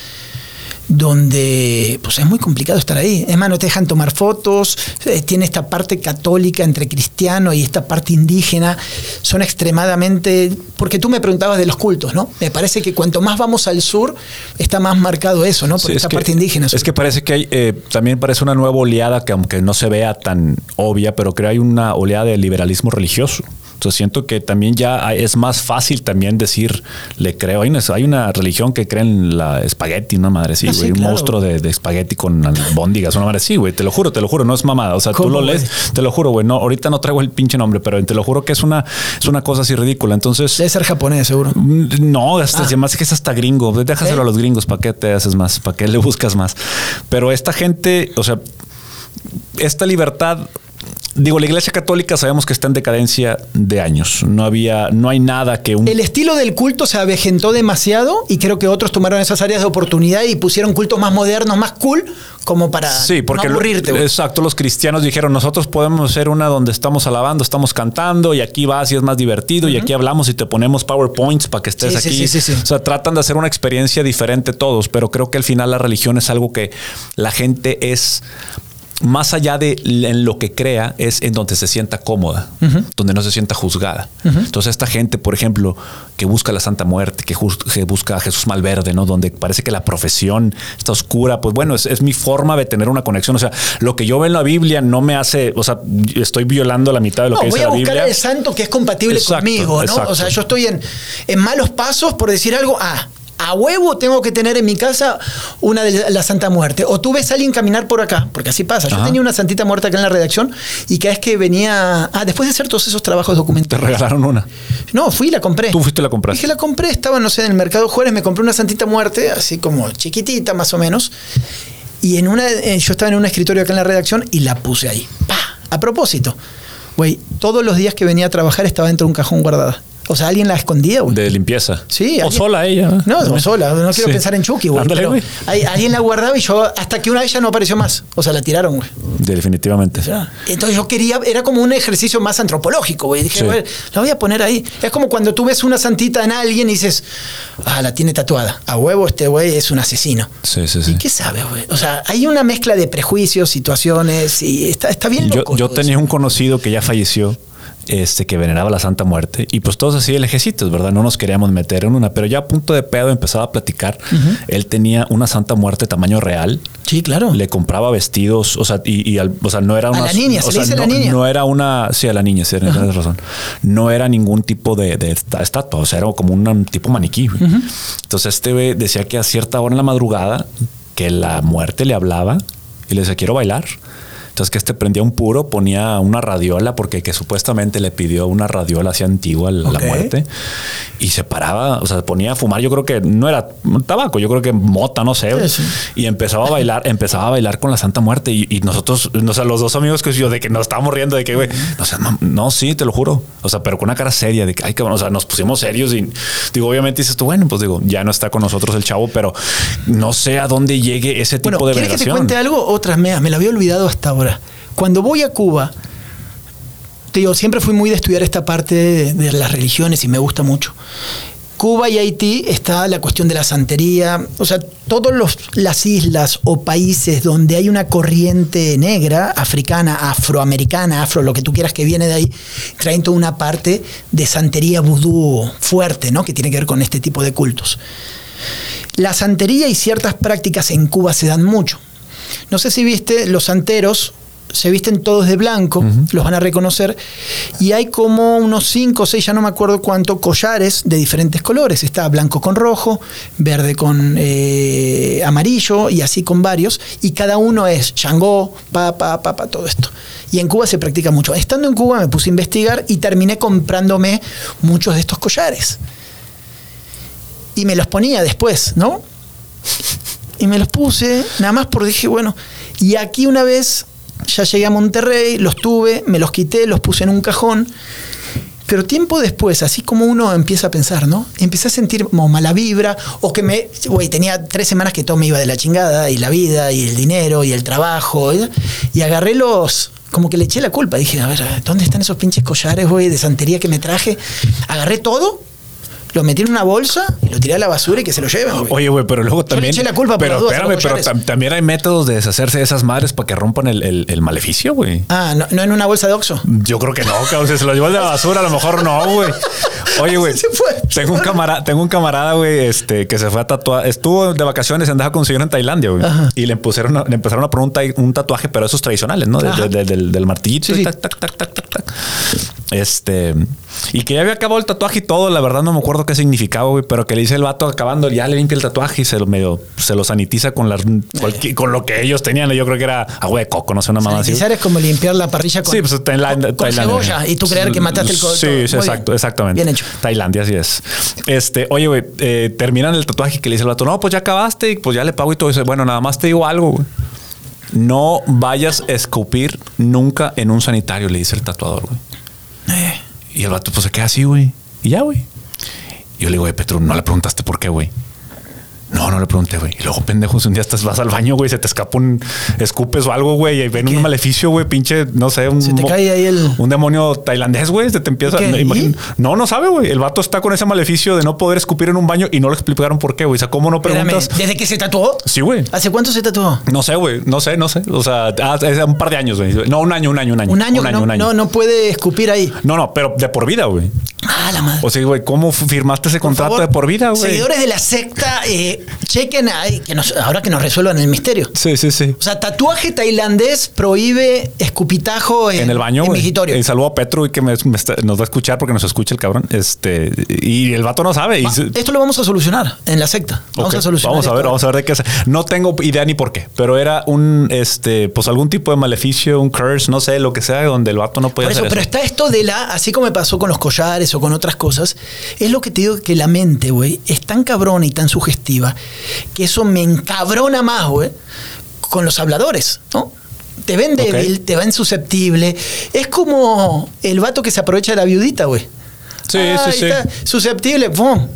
donde pues es muy complicado estar ahí. Es más, no te dejan tomar fotos, eh, tiene esta parte católica entre cristiano y esta parte indígena, son extremadamente... Porque tú me preguntabas de los cultos, ¿no? Me parece que cuanto más vamos al sur, está más marcado eso, ¿no? Por esta parte indígena. Es que parece que hay, eh, también parece una nueva oleada que aunque no se vea tan obvia, pero creo que hay una oleada de liberalismo religioso. Entonces siento que también ya es más fácil también decir, le creo. Hay una, hay una religión que cree en la espagueti, una madre sí, ah, güey. un monstruo de, espagueti con bóndigas, una madre sí, güey. Te lo juro, te lo juro, no es mamada. O sea, tú lo lees, te lo juro, güey. No, ahorita no traigo el pinche nombre, pero te lo juro que es una, es una cosa así ridícula. Entonces. Debe ser japonés, seguro. Mm, no, hasta, ah. que es hasta gringo. Déjaselo a los gringos, ¿para qué te haces más? ¿Para qué le buscas más? Pero esta gente, o sea, esta libertad Digo, la Iglesia Católica sabemos que está en decadencia de años. No había, no hay nada que un... El estilo del culto se avejentó demasiado y creo que otros tomaron esas áreas de oportunidad y pusieron cultos más modernos, más cool, como para sí, porque no aburrirte. exacto, los cristianos dijeron, nosotros podemos ser una donde estamos alabando, estamos cantando y aquí vas y es más divertido y aquí hablamos y te ponemos PowerPoints para que estés aquí. o sea, tratan de hacer una experiencia diferente todos, pero creo que al final la religión es algo que la gente es más allá de en lo que crea, es en donde se sienta cómoda, donde no se sienta juzgada. Entonces, esta gente, por ejemplo, que busca la Santa Muerte, que, busca a Jesús Malverde, ¿no? Donde parece que la profesión está oscura, pues bueno, es, mi forma de tener una conexión. O sea, lo que yo veo en la Biblia no me hace, o sea, estoy violando la mitad de lo que dice la Biblia. Voy a buscar el santo que es compatible conmigo, ¿no? O sea, yo estoy en, en malos pasos por decir algo, ah, a huevo tengo que tener en mi casa una de la Santa Muerte. O tú ves a alguien caminar por acá, porque así pasa. Yo tenía una Santita Muerte acá en la redacción y cada vez que venía. Ah, después de hacer todos esos trabajos documentales. ¿Te regalaron una? No, fui y la compré. ¿Tú fuiste y la compraste? Dije, la compré, estaba, no sé, en el mercado Juárez, me compré una Santita Muerte, así como chiquitita más o menos. Y en una, eh, yo estaba en un escritorio acá en la redacción y la puse ahí. ¡Pah! A propósito. Güey, todos los días que venía a trabajar estaba dentro de un cajón guardada. O sea, alguien la escondía, güey. De limpieza. Sí. O sola ella. No, no sola. No quiero pensar en Chucky, güey. güey. Alguien la guardaba y yo, hasta que una de ellas no apareció más. O sea, la tiraron, güey. Definitivamente. entonces yo quería, era como un ejercicio más antropológico, güey. Dije, güey, la voy a poner ahí. Es como cuando tú ves una santita en alguien y dices, ah, la tiene tatuada. A huevo, este güey es un asesino. Sí, sí, sí. ¿Y qué sabe, güey? O sea, hay una mezcla de prejuicios, situaciones y está, está bien loco. Yo, yo tenía un conocido que ya falleció este, que veneraba la Santa Muerte. Y pues todos así el ejército, ¿verdad? No nos queríamos meter en una, pero ya a punto de pedo empezaba a platicar. Él tenía una Santa Muerte tamaño real. Sí, claro. Le compraba vestidos, o sea, y, o sea, no era una. A la niña, o sea, no, la niña. no, era una. Sí, a la niña, sí, tienes razón. No era ningún tipo de, estatua, o sea, era como un tipo maniquí. Entonces, este decía que a cierta hora en la madrugada, que la muerte le hablaba y le decía, quiero bailar. Entonces que este prendía un puro, ponía una radiola, porque que supuestamente le pidió una radiola así antigua a la muerte, y se paraba, o sea, ponía a fumar, yo creo que no era tabaco, yo creo que mota, no sé, y empezaba a bailar, empezaba a bailar con la Santa Muerte, y, nosotros, o sea, los dos amigos que yo, de que nos estábamos riendo, de que, güey, no, no, sí, te lo juro, o sea, pero con una cara seria, de que, ay, que o sea, nos pusimos serios y digo, obviamente dices tú, bueno, pues digo, ya no está con nosotros el chavo, pero no sé a dónde llegue ese tipo de ¿quieres que te cuente algo? Otras, me, me lo había olvidado hasta ahora. Cuando voy a Cuba, te digo, siempre fui muy de estudiar esta parte de, las religiones y me gusta mucho. Cuba y Haití está la cuestión de la santería, o sea, todas las islas o países donde hay una corriente negra, africana, afroamericana, afro, lo que tú quieras que viene de ahí, traen toda una parte de santería vudú fuerte, ¿no? Que tiene que ver con este tipo de cultos. La santería y ciertas prácticas en Cuba se dan mucho. No sé si viste los santeros, se visten todos de blanco, los van a reconocer, y hay como unos 5 o 6, ya no me acuerdo cuánto, collares de diferentes colores. Está blanco con rojo, verde con eh, amarillo y así con varios, y cada uno es Changó, papa, papa, todo esto. Y en Cuba se practica mucho. Estando en Cuba me puse a investigar y terminé comprándome muchos de estos collares. Y me los ponía después, ¿no? Y me los puse, nada más porque dije, bueno, y aquí una vez ya llegué a Monterrey, los tuve, me los quité, los puse en un cajón. Pero tiempo después, así como uno empieza a pensar, ¿no? Empecé a sentir como mala vibra, o que me. Güey, tenía tres semanas que todo me iba de la chingada, y la vida, y el dinero, y el trabajo, y, y agarré los. Como que le eché la culpa. Dije, a ver, ¿dónde están esos pinches collares, güey, de santería que me traje? Agarré todo lo metí en una bolsa y lo tiré a la basura y que se lo lleven. güey. Oye, güey, pero luego también. le eché la culpa por pero a espérame, pero tam- también hay métodos de deshacerse de esas madres para que rompan el, el- el maleficio, güey. Ah, ¿no, no en una bolsa de Oxxo? Yo creo que no, cabrón. Si se lo llevó de la basura, a lo mejor no, güey. Oye, güey. Tengo un camarada, tengo un camarada, güey, este, que se fue a tatuar. Estuvo de vacaciones, andaba con un señor en Tailandia, güey. Y le pusieron, a- le empezaron a poner un, tatuaje, pero esos tradicionales, ¿no? De- Ajá. de- de- del, del martillito. Sí, y sí. tac, tac, tac, tac, tac, tac. Este. Y que ya había acabado el tatuaje y todo. La verdad no me acuerdo qué significaba, güey. Pero que le dice el vato acabando, ya le limpia el tatuaje y se lo medio, se lo sanitiza con las, con lo que ellos tenían. Yo creo que era agua de coco, no sé, una mamá así. Es como limpiar la parrilla con, Sí, pues Tailandia. con, con Tailandia. cebolla y tú creer que mataste el codo. Sí, sí, exacto, exactamente. Bien hecho. Tailandia, así es. Este, oye, güey, eh, terminan el tatuaje que le dice el vato, no, pues ya acabaste y pues ya le pago y todo eso. Bueno, nada más te digo algo, güey. No vayas a escupir nunca en un sanitario, le dice el tatuador, güey. Eh, Y el vato pues se queda así, güey. Y ya, güey. Yo le digo, Petro, no le preguntaste por qué, güey. No, no le pregunté, güey. Y luego, pendejo, si un día estás, vas al baño, güey, se te escapa un escupes o algo, güey, y ven un maleficio, güey, pinche, no sé, un, Se te mo- cae ahí el- un demonio tailandés, güey, se te empieza. ¿Y qué? no, imagín- no, no sabe, güey. El vato está con ese maleficio de no poder escupir en un baño y no le explicaron por qué, güey. O sea, ¿cómo no espérame, preguntas? ¿desde que se tatuó? Sí, güey. ¿Hace cuánto se tatuó? No sé, güey. No sé, no sé. O sea, hace un par de años, güey. No, un año, un año, un año. Un año, que no, un año. No, no puede escupir ahí. No, no, pero de por vida, güey. Ah, la madre. O sea, güey, ¿cómo firmaste ese Por contrato favor, de por vida, güey? Seguidores de la secta, eh, chequen ahí, que nos- ahora que nos resuelvan el misterio. Sí, sí, sí. O sea, tatuaje tailandés prohíbe escupitajo en, En el baño, en migitorio. Y saludo a Petro y que me- me está- nos va a escuchar porque nos escucha el cabrón. Este, y el vato no sabe. Va, esto lo vamos a solucionar en la secta. Vamos a solucionar. Vamos a ver, esto. vamos a ver de qué es. No tengo idea ni por qué, pero era un, este, pues algún tipo de maleficio, un curse, no sé, lo que sea, donde el vato no podía Por eso, hacer pero eso. está esto de la, así como me pasó con los collares o con otras cosas, es lo que te digo que la mente, güey, es tan cabrona y tan sugestiva que eso me encabrona más, güey, con los habladores, ¿no? Te ven débil, te ven susceptible. Es como el vato que se aprovecha de la viudita, güey. Sí, sí, sí. está, susceptible, ¡pum!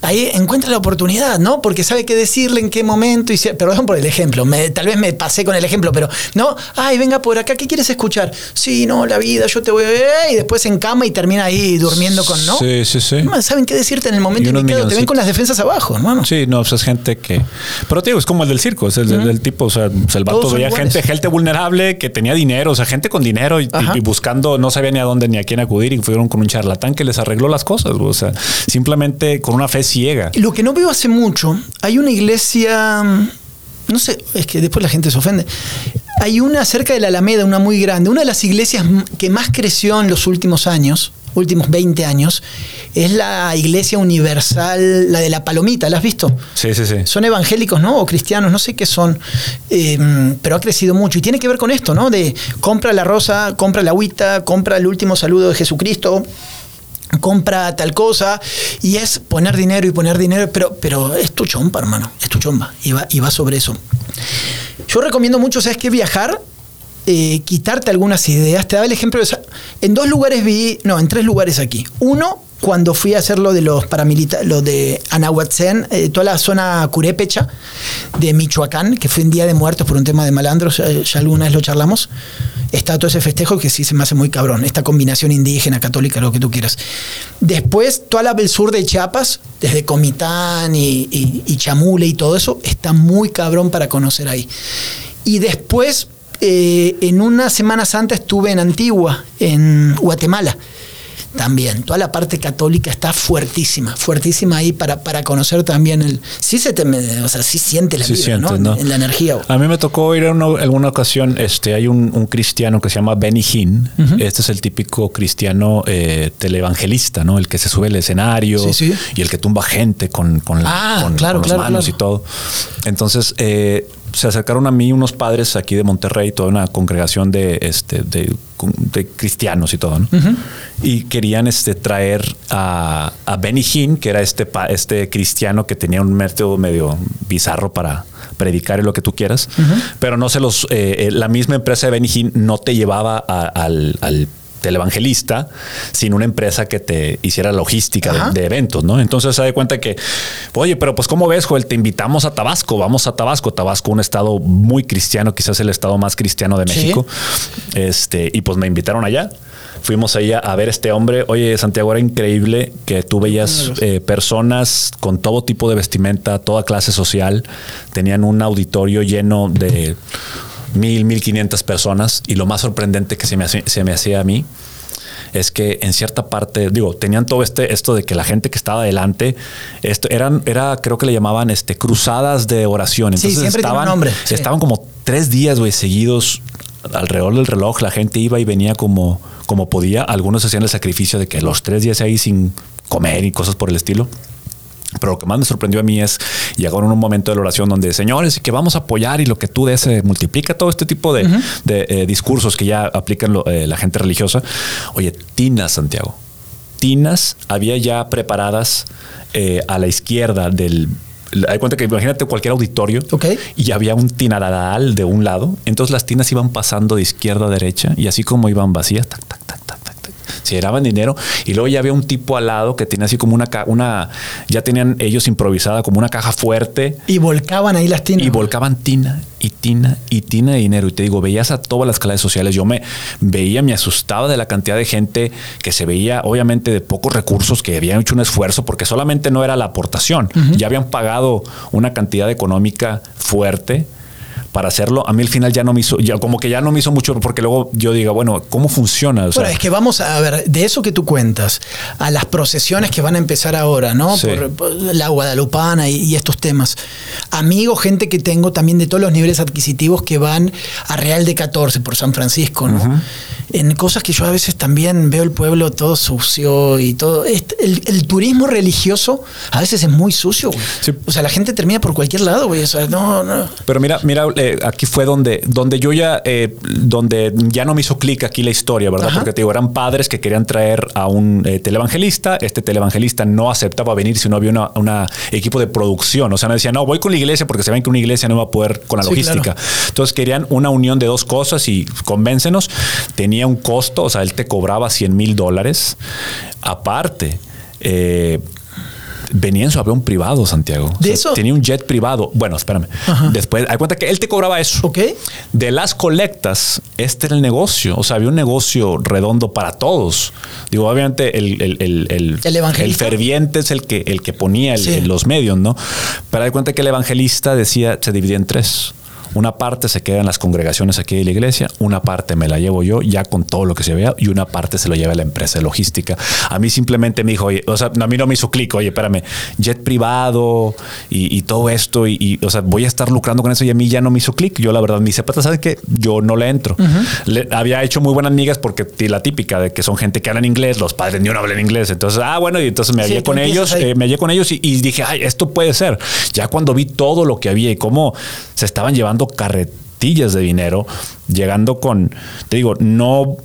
Ahí encuentra la oportunidad, ¿no? Porque sabe qué decirle, en qué momento. Y se- perdón por el ejemplo, me- tal vez me pasé con el ejemplo, pero no, ay, venga por acá, ¿qué quieres escuchar? Sí, no, la vida, yo te voy a ver. Y después en cama y termina ahí durmiendo con, ¿no? Sí, sí, sí. No saben qué decirte en el momento indicado. Te ven con las defensas abajo, hermano. Sí, no, pues es gente que. Pero te digo, es como el del circo, es el del- del tipo, o sea, pues el vato veía iguales. gente, gente vulnerable que tenía dinero, o sea, gente con dinero y, buscando, no sabía ni a dónde ni a quién acudir y fueron con un charlatán que les arregló las cosas, o sea, simplemente con una fe ciega. Lo que no veo hace mucho, hay una iglesia, mm, no sé, es que después la gente se ofende. Hay una cerca de la Alameda, una muy grande, una de las iglesias que más creció en los últimos años, últimos 20 años, es la iglesia universal, la de la Palomita, ¿la has visto? Sí, sí, sí. Son evangélicos, ¿no? O cristianos, no sé qué son, eh, pero ha crecido mucho. Y tiene que ver con esto, ¿no? De compra la rosa, compra la agüita, compra el último saludo de Jesucristo, compra tal cosa, y es poner dinero y poner dinero, pero, pero es tu chompa, hermano, es tu chompa, y va, y va sobre eso. Yo recomiendo mucho, ¿sabes qué? Viajar, eh, quitarte algunas ideas. Te daba el ejemplo de... En dos lugares vi, no, en tres lugares aquí. Uno, cuando fui a hacer lo de los paramilitares, lo de Anahuatzén, eh, toda la zona curépecha de Michoacán, que fue un día de muertos por un tema de malandros, ya, ya alguna vez lo charlamos. Está todo ese festejo que sí se me hace muy cabrón, esta combinación indígena, católica, lo que tú quieras. Después, toda la el sur de Chiapas, desde Comitán y, y- y Chamule y todo eso, está muy cabrón para conocer ahí. Y después, eh, en una Semana Santa estuve en Antigua, en Guatemala. También. Toda la parte católica está fuertísima, fuertísima ahí para, para conocer también el. Sí se te, o sea, sí siente la vida, ¿no? En, la energía. A mí me tocó ir en alguna ocasión, este, hay un, cristiano que se llama Benny Hinn. Este es el típico cristiano eh, televangelista, ¿no? El que se sube al escenario y el que tumba gente con, con, ah, las manos y todo. Entonces, eh, se acercaron a mí unos padres aquí de Monterrey, toda una congregación de, este, de, cristianos y todo, ¿no? Y querían este, traer a, a Benny Hinn, que era este, este cristiano que tenía un método medio bizarro para predicar y lo que tú quieras, pero no se los, eh, eh, la misma empresa de Benny Hinn no te llevaba al, al evangelista sin una empresa que te hiciera logística de, eventos, ¿no? Entonces se da cuenta que, oye, pero pues ¿cómo ves, Joel? Te invitamos a Tabasco, vamos a Tabasco, Tabasco, un estado muy cristiano, quizás el estado más cristiano de México. Este, y pues me invitaron allá. Fuimos allá a ver este hombre. Oye, Santiago, era increíble que tú veías eh, personas con todo tipo de vestimenta, toda clase social. Tenían un auditorio lleno de mil, mil quinientas personas y lo más sorprendente que se me, se me hacía a mí es que en cierta parte, digo, tenían todo este, esto de que la gente que estaba adelante, esto eran, era, creo que le llamaban este, cruzadas de oración. Entonces estaban, estaban como tres días, güey, seguidos alrededor del reloj. La gente iba y venía como, como podía. Algunos hacían el sacrificio de que los tres días ahí sin comer y cosas por el estilo. Pero lo que más me sorprendió a mí es llegar en un momento de la oración donde, señores, que vamos a apoyar y lo que tú des se multiplica todo este tipo de, eh, discursos que ya aplican eh, la gente religiosa. Oye, tinas, Santiago. Tinas había ya preparadas eh, a la izquierda del, hay cuenta que imagínate cualquier auditorio y había un tinadal de un lado. Entonces las tinas iban pasando de izquierda a derecha y así como iban vacías, tac, tac, se llenaban dinero y luego ya había un tipo al lado que tenía así como una, una ya tenían ellos improvisada como una caja fuerte. Y volcaban ahí las tinas. Y volcaban tina y tina y tina de dinero. Y te digo, veías a todas las clases sociales. Yo me veía, me asustaba de la cantidad de gente que se veía, obviamente, de pocos recursos, que habían hecho un esfuerzo, porque solamente no era la aportación. Ya habían pagado una cantidad económica fuerte para hacerlo, a mí al final ya no me hizo, ya como que ya no me hizo mucho, porque luego yo diga, bueno, ¿cómo funciona? bueno, es que vamos a ver, de eso que tú cuentas, a las procesiones que van a empezar ahora, ¿no? Por, la Guadalupana y, estos temas. Amigos, gente que tengo también de todos los niveles adquisitivos que van a Real de 14 por San Francisco, ¿no? En cosas que yo a veces también veo el pueblo todo sucio y todo. El, turismo religioso a veces es muy sucio, O sea, la gente termina por cualquier lado, güey. O sea, no, no. Pero mira, mira, eh, aquí fue donde, donde yo ya, eh, donde ya no me hizo clic aquí la historia, ¿verdad? Porque te digo, eran padres que querían traer a un eh, televangelista. Este televangelista no aceptaba venir si no había una, equipo de producción. O sea, no decía, no, voy con la iglesia porque se ven que una iglesia no va a poder con la logística. Entonces querían una unión de dos cosas y convéncenos. Tenía un costo, o sea, él te cobraba 100 mil dólares. Aparte, eh, venía en su avión privado, Santiago. ¿De eso? Tenía un jet privado. Bueno, espérame. Después, hay cuenta que él te cobraba eso. Ok. De las colectas, este era el negocio. O sea, había un negocio redondo para todos. Digo, obviamente el, el, el, el, ferviente es el que, el que ponía los medios, ¿no? Pero hay cuenta que el evangelista decía, se dividía en tres. Una parte se queda en las congregaciones aquí de la iglesia, una parte me la llevo yo ya con todo lo que se vea y una parte se lo lleva la empresa de logística. A mí simplemente me dijo, oye, o sea, a mí no me hizo clic, oye, espérame, jet privado y, todo esto y, o sea, voy a estar lucrando con eso y a mí ya no me hizo clic. Yo la verdad me dice, ¿sabes qué? Yo no le entro. le, había hecho muy buenas amigas porque la típica de que son gente que habla en inglés, los padres ni uno hablan inglés. Entonces, ah, bueno, y entonces me hallé con ellos, eh, me hallé con ellos y, y dije, ay, esto puede ser. Ya cuando vi todo lo que había y cómo se estaban llevando carretillas de dinero, llegando con, te digo, no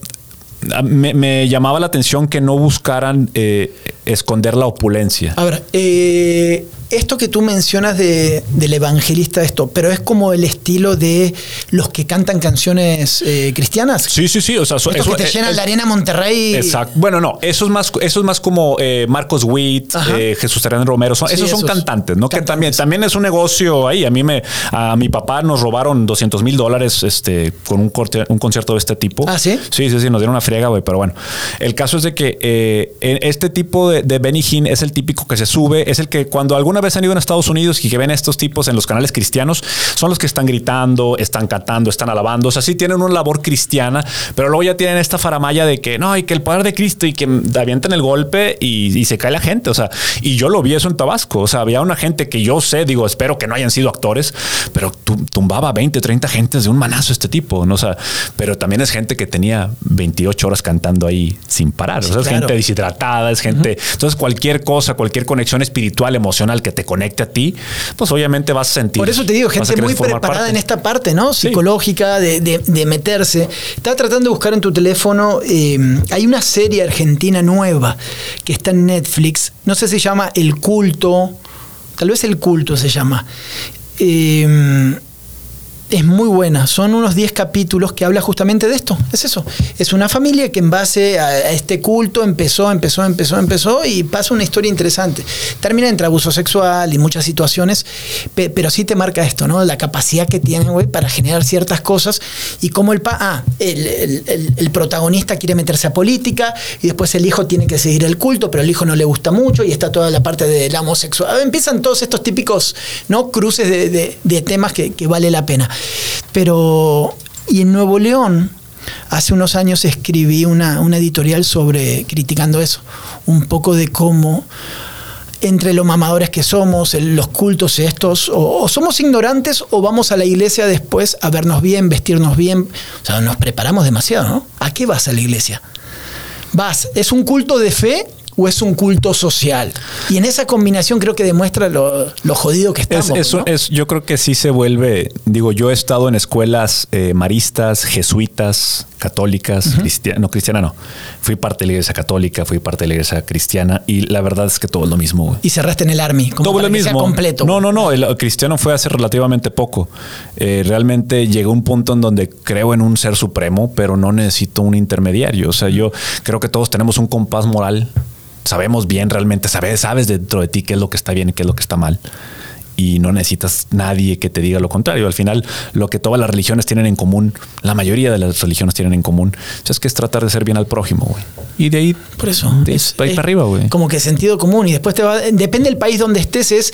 me, llamaba la atención que no buscaran eh, esconder la opulencia. A ver, eh, esto que tú mencionas de, del evangelista, esto, pero es como el estilo de los que cantan canciones eh, cristianas. Sí, sí, sí. O sea, eso, que te llenan la arena Monterrey. Exacto. Bueno, no, eso es más, eso es más como eh, Marcos Witt, eh, Jesús Terán Romero. esos son cantantes, ¿no? Que también, también es un negocio ahí. A mí me, a mi papá nos robaron 200 mil dólares este, con un, corte, un concierto de este tipo. Ah, sí. Sí, sí, sí, nos dieron una friega, güey. Pero bueno, el caso es de que este tipo de, de Benny Hinn es el típico que se sube, es el que cuando alguna vez han ido a Estados Unidos y que ven a estos tipos en los canales cristianos, son los que están gritando, están cantando, están alabando. O sea, sí tienen una labor cristiana, pero luego ya tienen esta faramaya de que no, y que el poder de Cristo y que avientan el golpe y, se cae la gente. O sea, y yo lo vi eso en Tabasco. O sea, había una gente que yo sé, digo, espero que no hayan sido actores, pero tumbaba 20, 30 gentes de un manazo este tipo. ¿no? O sea, pero también es gente que tenía 28 horas cantando ahí sin parar. o sea, es gente deshidratada, es gente. Entonces, cualquier cosa, cualquier conexión espiritual, emocional que te conecte a ti, pues obviamente vas a sentir. Por eso te digo, gente muy preparada en esta parte, ¿no? Psicológica, de, meterse. Estaba tratando de buscar en tu teléfono. Eh, hay una serie argentina nueva que está en Netflix. No sé si se llama El Culto. Tal vez El Culto se llama. Eh, es muy buena. Son unos 10 capítulos que habla justamente de esto. Es eso. Es una familia que en base a este culto empezó, empezó, empezó, empezó y pasa una historia interesante. Termina entre abuso sexual y muchas situaciones, pero sí te marca esto, ¿no? La capacidad que tienen, güey, para generar ciertas cosas y cómo el, pa ah, el, protagonista quiere meterse a política y después el hijo tiene que seguir el culto, pero el hijo no le gusta mucho y está toda la parte del homosexual. Empiezan todos estos típicos, ¿no? Cruces de, temas que, que vale la pena. Pero, y en Nuevo León, hace unos años escribí una, editorial sobre, criticando eso, un poco de cómo entre los mamadores que somos, los cultos estos, o, somos ignorantes o vamos a la iglesia después a vernos bien, vestirnos bien. O sea, nos preparamos demasiado, ¿no? ¿A qué vas a la iglesia? Vas, ¿es un culto de fe o es un culto social. Y en esa combinación creo que demuestra lo, jodido que estamos. Es, yo creo que sí se vuelve, digo, yo he estado en escuelas eh, maristas, jesuitas, católicas, no cristiana no. Fui parte de la iglesia católica, fui parte de la iglesia cristiana y la verdad es que todo es lo mismo. Y cerraste en el army, como todo lo mismo. completo. No, no, no, el cristiano fue hace relativamente poco. Eh, realmente llegó un punto en donde creo en un ser supremo, pero no necesito un intermediario. O sea, yo creo que todos tenemos un compás moral sabemos bien realmente, sabes, sabes dentro de ti qué es lo que está bien y qué es lo que está mal. Y no necesitas nadie que te diga lo contrario. Al final, lo que todas las religiones tienen en común, la mayoría de las religiones tienen en común, es que es tratar de ser bien al prójimo, güey. Y de ahí, por eso, de ahí para arriba, güey. Como que sentido común. Y después te va, depende del país donde estés, es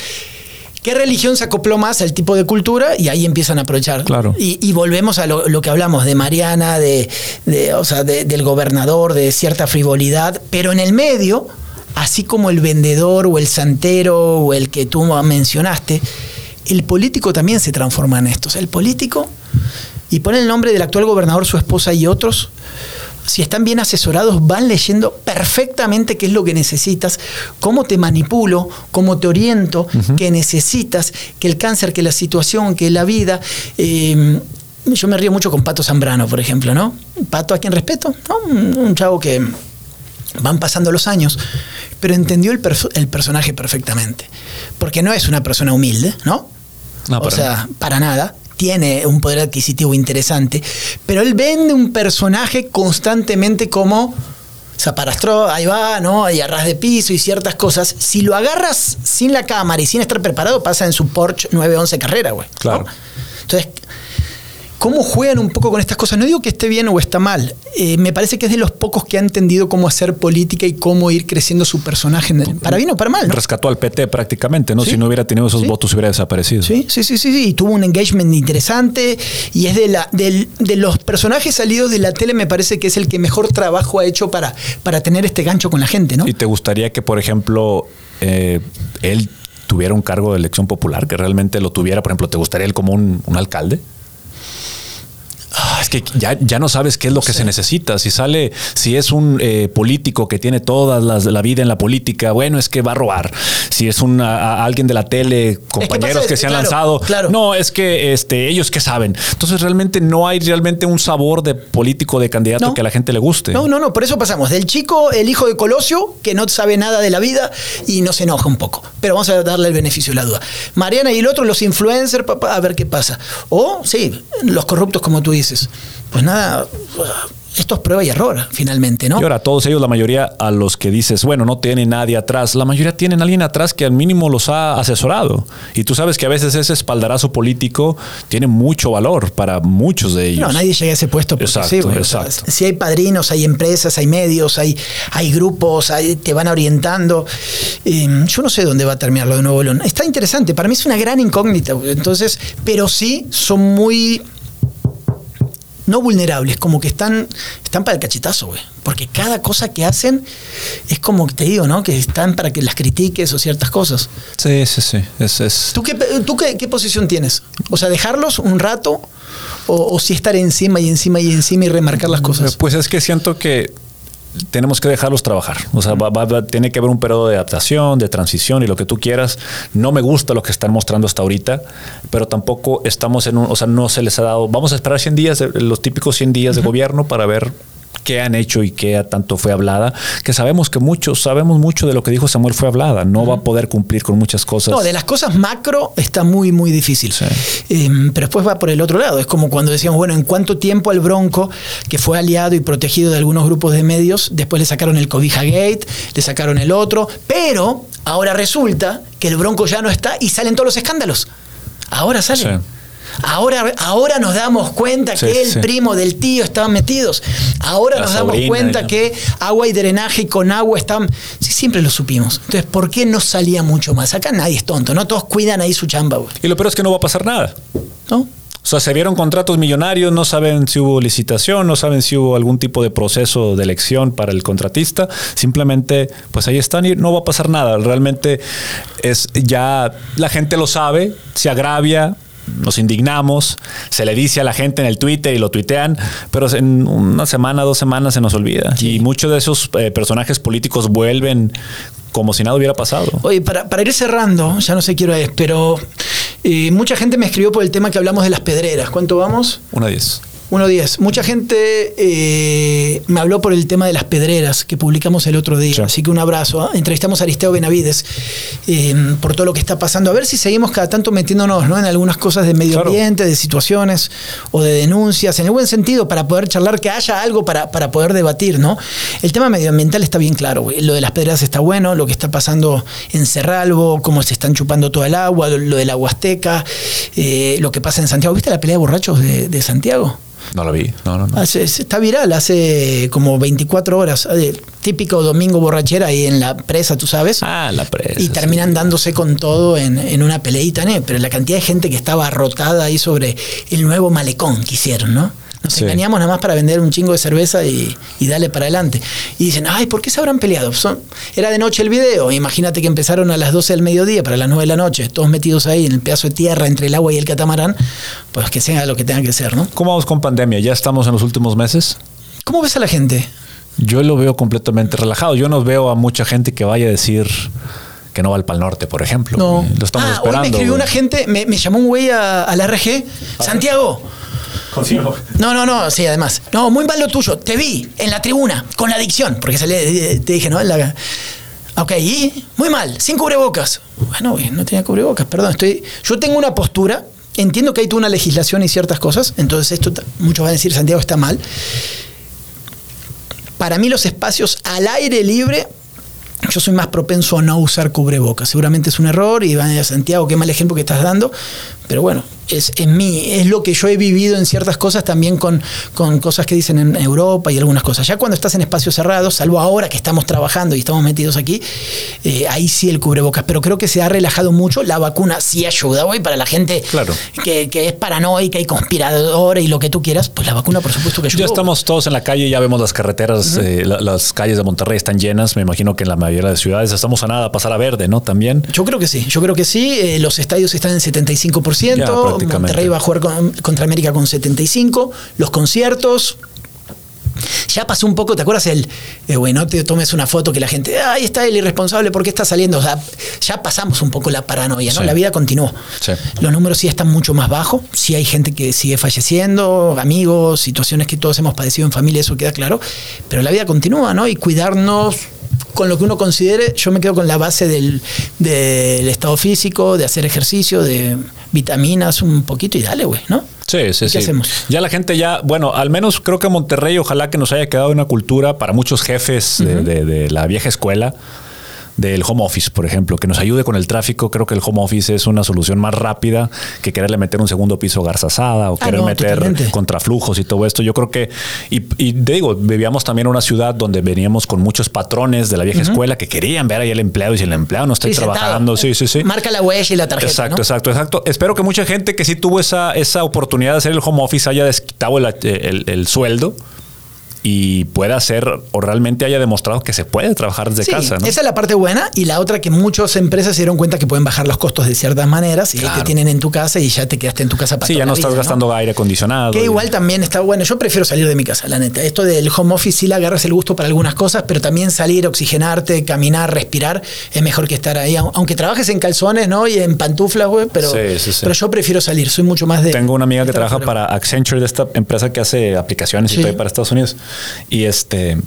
¿Qué religión se acopló más al tipo de cultura? Y ahí empiezan a aprovechar. Claro. Y, volvemos a lo, que hablamos de Mariana, de, o sea, del gobernador, de cierta frivolidad, pero en el medio así como el vendedor o el santero o el que tú mencionaste, el político también se transforma en esto. el político, y pone el nombre del actual gobernador, su esposa y otros, si están bien asesorados, van leyendo perfectamente qué es lo que necesitas, cómo te manipulo, cómo te oriento, qué necesitas, que el cáncer, que la situación, que la vida. Em, yo me río mucho con Pato Zambrano, por ejemplo, ¿no? Pato a quien respeto, un chavo que van pasando los años, pero entendió el, personaje perfectamente. Porque no es una persona humilde, ¿no? o sea, para nada. Tiene un poder adquisitivo interesante, pero él vende un personaje constantemente como zaparastro, ahí va, ¿no? Y arras de piso y ciertas cosas. Si lo agarras sin la cámara y sin estar preparado, pasa en su Porsche 911 carrera, güey. Claro. Cómo juegan un poco con estas cosas. No digo que esté bien o está mal. Eh, me parece que es de los pocos que ha entendido cómo hacer política y cómo ir creciendo su personaje, para bien o para mal. Rescató al PT prácticamente, ¿no? Si no hubiera tenido esos votos, hubiera desaparecido. Sí, sí, sí, sí, Y tuvo un engagement interesante y es de, la, de, los personajes salidos de la tele, me parece que es el que mejor trabajo ha hecho para, para tener este gancho con la gente, ¿no? ¿Y te gustaría que, por ejemplo, eh, él tuviera un cargo de elección popular, que realmente lo tuviera, por ejemplo, ¿te gustaría él como un alcalde? Ah, es que ya, ya no sabes qué es lo que se necesita. Si sale, si es un eh, político que tiene toda la vida en la política, bueno, es que va a robar. Si es un alguien de la tele, compañeros que, se han lanzado, no, es que este, ellos que saben. Entonces realmente no hay realmente un sabor de político, de candidato que a la gente le guste. No, no, no, por eso pasamos del chico, el hijo de Colosio, que no sabe nada de la vida y nos enoja un poco. Pero vamos a darle el beneficio de la duda. Mariana y el otro, los influencers, papá, a ver qué pasa. O, sí, los corruptos como tú dices pues nada, esto es prueba y error, finalmente, ¿no? Y ahora, todos ellos, la mayoría a los que dices, bueno, no tienen nadie atrás, la mayoría tienen alguien atrás que al mínimo los ha asesorado. Y tú sabes que a veces ese espaldarazo político tiene mucho valor para muchos de ellos. No, nadie llega a ese puesto Exacto, sí, güey. O exacto. sea, si hay padrinos, hay empresas, hay medios, hay, hay grupos, hay- te van orientando. Eh, yo no sé dónde va a terminar lo de Nuevo León. Está interesante, para mí es una gran incógnita. Entonces, pero sí son muy no vulnerables, como que están, están para el cachetazo, güey. Porque cada cosa que hacen es como que te digo, ¿no? Que están para que las critiques o ciertas cosas. Sí, sí, sí. Es, es- ¿Tú, qué, tú qué, qué posición tienes? O sea, dejarlos un rato o, o si estar encima y encima y encima y remarcar las cosas. Pues es que siento que tenemos que dejarlos trabajar. O sea, va- va- va- tiene que haber un periodo de adaptación, de transición y lo que tú quieras. No me gusta lo que están mostrando hasta ahorita, pero tampoco estamos en un, o sea, no se les ha dado, vamos a esperar 100 días, de- los típicos 100 días de gobierno para ver qué han hecho y qué tanto fue hablada, que sabemos que muchos, sabemos mucho de lo que dijo Samuel fue hablada, no va a poder cumplir con muchas cosas. No, de las cosas macro está muy, muy difícil. Sí. Eh, pero después va por el otro lado. Es como cuando decíamos, bueno, ¿en cuánto tiempo al Bronco, que fue aliado y protegido de algunos grupos de medios, después le sacaron el Cobija Gate, le sacaron el otro, pero ahora resulta que el Bronco ya no está y salen todos los escándalos. Ahora salen. Sí. Ahora, ahora nos damos cuenta Sí, que el sí. primo del tío estaban metidos. Ahora La nos damos cuenta que agua y drenaje y con agua están. Sí, siempre lo supimos. Entonces, ¿por qué no salía mucho más? Acá nadie es tonto, ¿no? Todos cuidan ahí su chamba, güey. Y lo peor es que no va a pasar nada. ¿No? O sea, se vieron contratos millonarios, no saben si hubo licitación, no saben si hubo algún tipo de proceso de elección para el contratista. Simplemente, pues ahí están y no va a pasar nada. Realmente es ya la gente lo sabe, se agravia. Nos indignamos, se le dice a la gente en el Twitter y lo tuitean, pero en una semana, dos semanas se nos olvida. Y muchos de esos eh, personajes políticos vuelven como si nada hubiera pasado. Oye, para, para ir cerrando, ya no sé qué hora es, pero eh, mucha gente me escribió por el tema que hablamos de las pedreras. ¿Cuánto vamos? Una diez. 1.10. Mucha gente eh, me habló por el tema de las pedreras que publicamos el otro día. Sí. Así que un abrazo. ¿ah? Entrevistamos a Aristeo Benavides eh, por todo lo que está pasando. A ver si seguimos cada tanto metiéndonos ¿no? en algunas cosas de medio Claro. ambiente, de situaciones o de denuncias, en el buen sentido, para poder charlar, que haya algo para, para poder debatir. ¿no? El tema medioambiental está bien claro. Lo de las pedreras está bueno, lo que está pasando en Cerralbo, cómo se están chupando todo el agua, lo, lo de la Huasteca, eh, lo que pasa en Santiago. ¿Viste la pelea de borrachos de, de Santiago? No la vi. No, no, no. Hace- está viral, hace como 24 horas. eh, típico domingo borrachera ahí en la presa, tú sabes. Ah, la presa. y sí. terminan dándose con todo en, en una peleita, ¿no? Pero la cantidad de gente que estaba arrotada ahí sobre el nuevo malecón que hicieron, ¿no? Nos Sí. engañamos nada más para vender un chingo de cerveza y, y darle para adelante. Y dicen, ay, ¿por qué se habrán peleado? Son- era de noche el video. Imagínate que empezaron a las 12 del mediodía para las 9 de la noche, todos metidos ahí en el pedazo de tierra entre el agua y el catamarán. Pues que sea lo que tenga que ser, ¿no? ¿Cómo vamos con pandemia? ¿Ya estamos en los últimos meses? ¿Cómo ves a la gente? Yo lo veo completamente relajado. Yo no veo a mucha gente que vaya a decir que no va al Pal Norte, por ejemplo. No. Lo estamos ah, esperando. Hoy me escribió una gente, me, me llamó un güey a, a la RG. Santiago. No, no, no, sí, además. No, muy mal lo tuyo. Te vi en la tribuna con la adicción, porque se le, te dije, ¿no? La- ok, y muy mal, sin cubrebocas. Bueno, no tenía cubrebocas, perdón. Estoy, yo tengo una postura, entiendo que hay toda una legislación y ciertas cosas, entonces esto, muchos van a decir, Santiago está mal. Para mí los espacios al aire libre yo soy más propenso a no usar cubrebocas. Seguramente es un error y van a Santiago, qué mal ejemplo que estás dando. Pero bueno, es, es mí, es lo que yo he vivido en ciertas cosas también con, con cosas que dicen en Europa y algunas cosas. Ya cuando estás en espacios cerrados, salvo ahora que estamos trabajando y estamos metidos aquí, eh, ahí sí el cubrebocas. Pero creo que se ha relajado mucho. La vacuna sí ayuda, güey, para la gente Claro. que, que es paranoica y conspiradora y lo que tú quieras. Pues la vacuna, por supuesto que ayuda. Ya estamos todos en la calle, ya vemos las carreteras, eh, la- las calles de Monterrey están llenas. Me imagino que en la mayoría de ciudades estamos a nada a pasar a verde, ¿no? También. Yo creo que sí, yo creo que sí. Eh, los estadios están en 75%. Monterrey va a jugar con- contra América con 75%. Los conciertos. Ya pasó un poco, ¿te acuerdas el, eh, güey, no te tomes una foto que la gente, ahí está el irresponsable, ¿por qué está saliendo? O sea, ya pasamos un poco la paranoia, ¿no? Sí. La vida continuó. Sí. Los números sí están mucho más bajos, sí hay gente que sigue falleciendo, amigos, situaciones que todos hemos padecido en familia, eso queda claro, pero la vida continúa, ¿no? Y cuidarnos con lo que uno considere, yo me quedo con la base del, del estado físico, de hacer ejercicio, de vitaminas un poquito y dale, güey, ¿no? Sí, sí, ¿Qué sí. hacemos? Ya la gente ya, bueno, al menos creo que Monterrey, ojalá que nos haya quedado una cultura para muchos jefes de, de- de la vieja escuela del home office, por ejemplo, que nos ayude con el tráfico. Creo que el home office es una solución más rápida que quererle meter un segundo piso garzasada o Ah, querer no, meter totalmente. contraflujos y todo esto. Yo creo que, y, y te digo, vivíamos también en una ciudad donde veníamos con muchos patrones de la vieja escuela que querían ver ahí al empleado y si el empleado no está Sí, trabajando, sí, sí, sí. Marca la huella y la tarjeta. Exacto, ¿no? exacto, exacto. Espero que mucha gente que sí tuvo esa, esa oportunidad de hacer el home office haya desquitado el, el- el sueldo y pueda hacer o realmente haya demostrado que se puede trabajar desde Sí, casa. ¿no? esa es la parte buena y la otra que muchas empresas se dieron cuenta que pueden bajar los costos de ciertas maneras y Claro. te tienen en tu casa y ya te quedaste en tu casa para Sí, ya no estás vida, gastando aire acondicionado. Que y- igual también está bueno. Yo prefiero salir de mi casa, la neta. Esto del home office sí le agarras el gusto para algunas cosas, pero también salir, oxigenarte, caminar, respirar, es mejor que estar ahí. Au- Aunque trabajes en calzones, ¿no? Y en pantuflas, güey, pero, Sí, sí, sí. pero yo prefiero salir. Soy mucho más de. Tengo una amiga que trabaja para Accenture, de esta empresa que hace aplicaciones y todo para Estados Unidos. Y este.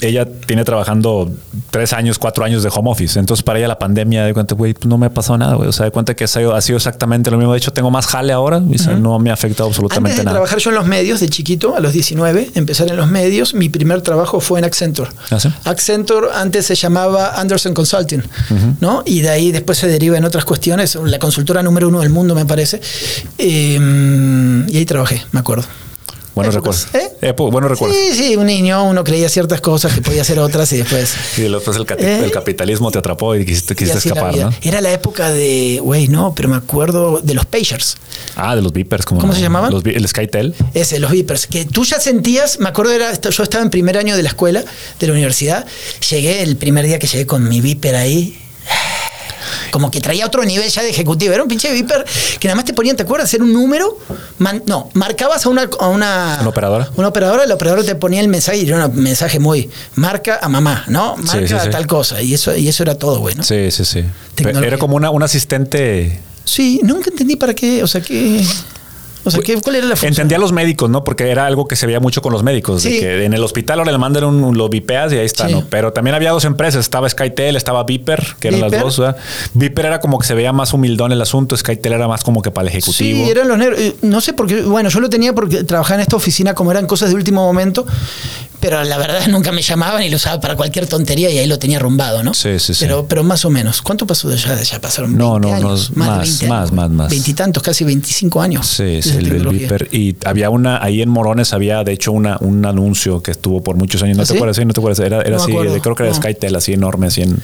Ella tiene trabajando tres años, cuatro años de home office. Entonces, para ella la pandemia, de cuenta, güey, pues no me ha pasado nada, güey. O sea, de cuenta que ha sido, ha sido exactamente lo mismo. De hecho, tengo más jale ahora y o sea, no me ha afectado Antes absolutamente de nada. trabajar yo en los medios, de chiquito, a los 19, empezar en los medios, mi primer trabajo fue en Accenture. ¿Ah, sí? Accenture antes se llamaba Anderson Consulting, ¿no? Y de ahí después se deriva en otras cuestiones, la consultora número uno del mundo, me parece. Eh, y ahí trabajé, me acuerdo. Buenos Épocas, recuerdos. ¿eh? Epo- buenos recuerdos. Sí, sí, un niño, uno creía ciertas cosas que podía hacer otras y después... Y después el, ¿Eh? el capitalismo te atrapó y quisiste, quisiste escapar. ¿no? Era la época de, güey, no, pero me acuerdo de los pagers. Ah, de los Vipers. ¿Cómo, ¿Cómo se llamaban? Los el Skytel. Ese, los Vipers, que tú ya sentías, me acuerdo, era, yo estaba en primer año de la escuela, de la universidad, llegué el primer día que llegué con mi Viper ahí, como que traía otro nivel ya de ejecutivo, era un pinche Viper que nada más te ponían, ¿te acuerdas? Era un número, man- no, marcabas a una... A una, ¿Una operadora? Una operadora, el operador te ponía el mensaje y era un mensaje muy, marca a mamá, ¿no? Marca sí, tal cosa, y eso, y eso era todo, güey, ¿no? Sí, sí, sí. Tecnología. Era como una, un asistente. Sí, nunca entendí para qué, o sea, qué... O sea, ¿qué, ¿cuál era la función? Entendía a los médicos, ¿no? Porque era algo que se veía mucho con los médicos. De Sí. que en el hospital ahora le mandan un, un- lo vipeas y ahí está, Sí. ¿no? Pero también había dos empresas. Estaba Skytel, estaba Viper, que eran Viper. las dos. ¿verdad? Viper era como que se veía más humildón el asunto. Skytel era más como que para el ejecutivo. Sí, eran los negros. Eh, No sé por qué. Bueno, yo lo tenía porque trabajaba en esta oficina como eran cosas de último momento, pero la verdad nunca me llamaban y lo usaba para cualquier tontería y ahí lo tenía rumbado, ¿no? Sí, sí, sí. Pero, pero más o menos. ¿Cuánto pasó de allá? Ya pasaron No, 20 no, no, más, de 20 más, años. más, más. Veintitantos, casi 25 años. Sí, sí, el. Viper. Y había una, ahí en Morones había de hecho una, un anuncio que estuvo por muchos años. ¿No ¿Ah, te acuerdas? Sí, no te acuerdas. Era, era No así, de- creo que era No. Skytel, así enorme, así en,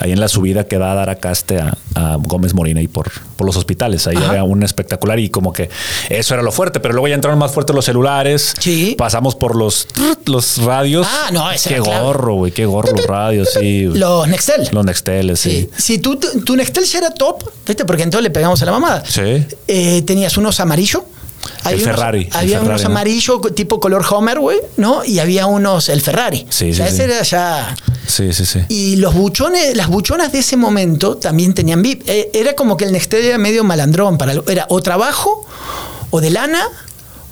ahí en la subida que da a dar acá este a, a Gómez Morina y por, por los hospitales. Ahí Ajá. había un espectacular y como que eso era lo fuerte, pero luego ya entraron más fuertes los celulares. Sí. Pasamos por los, los radios. Ah, no, ese Qué era gorro, güey, qué gorro los radios, sí. Los Nextel. Los Nexteles, sí. Sí. Si tú, tu Nextel ya era top, ¿viste? Porque entonces le pegamos a la mamada. Sí. Eh, tenías unos amarillo. El unos- Ferrari, el había Ferrari, unos ¿no? amarillo tipo color Homer, güey, ¿no? Y había unos, el Ferrari. Sí, o sea, sí, ese sí. era ya. Sí, sí, sí. Y los buchones, las buchonas de ese momento también tenían VIP. Eh, era como que el Nextel era medio malandrón. Para, era o trabajo, o de lana,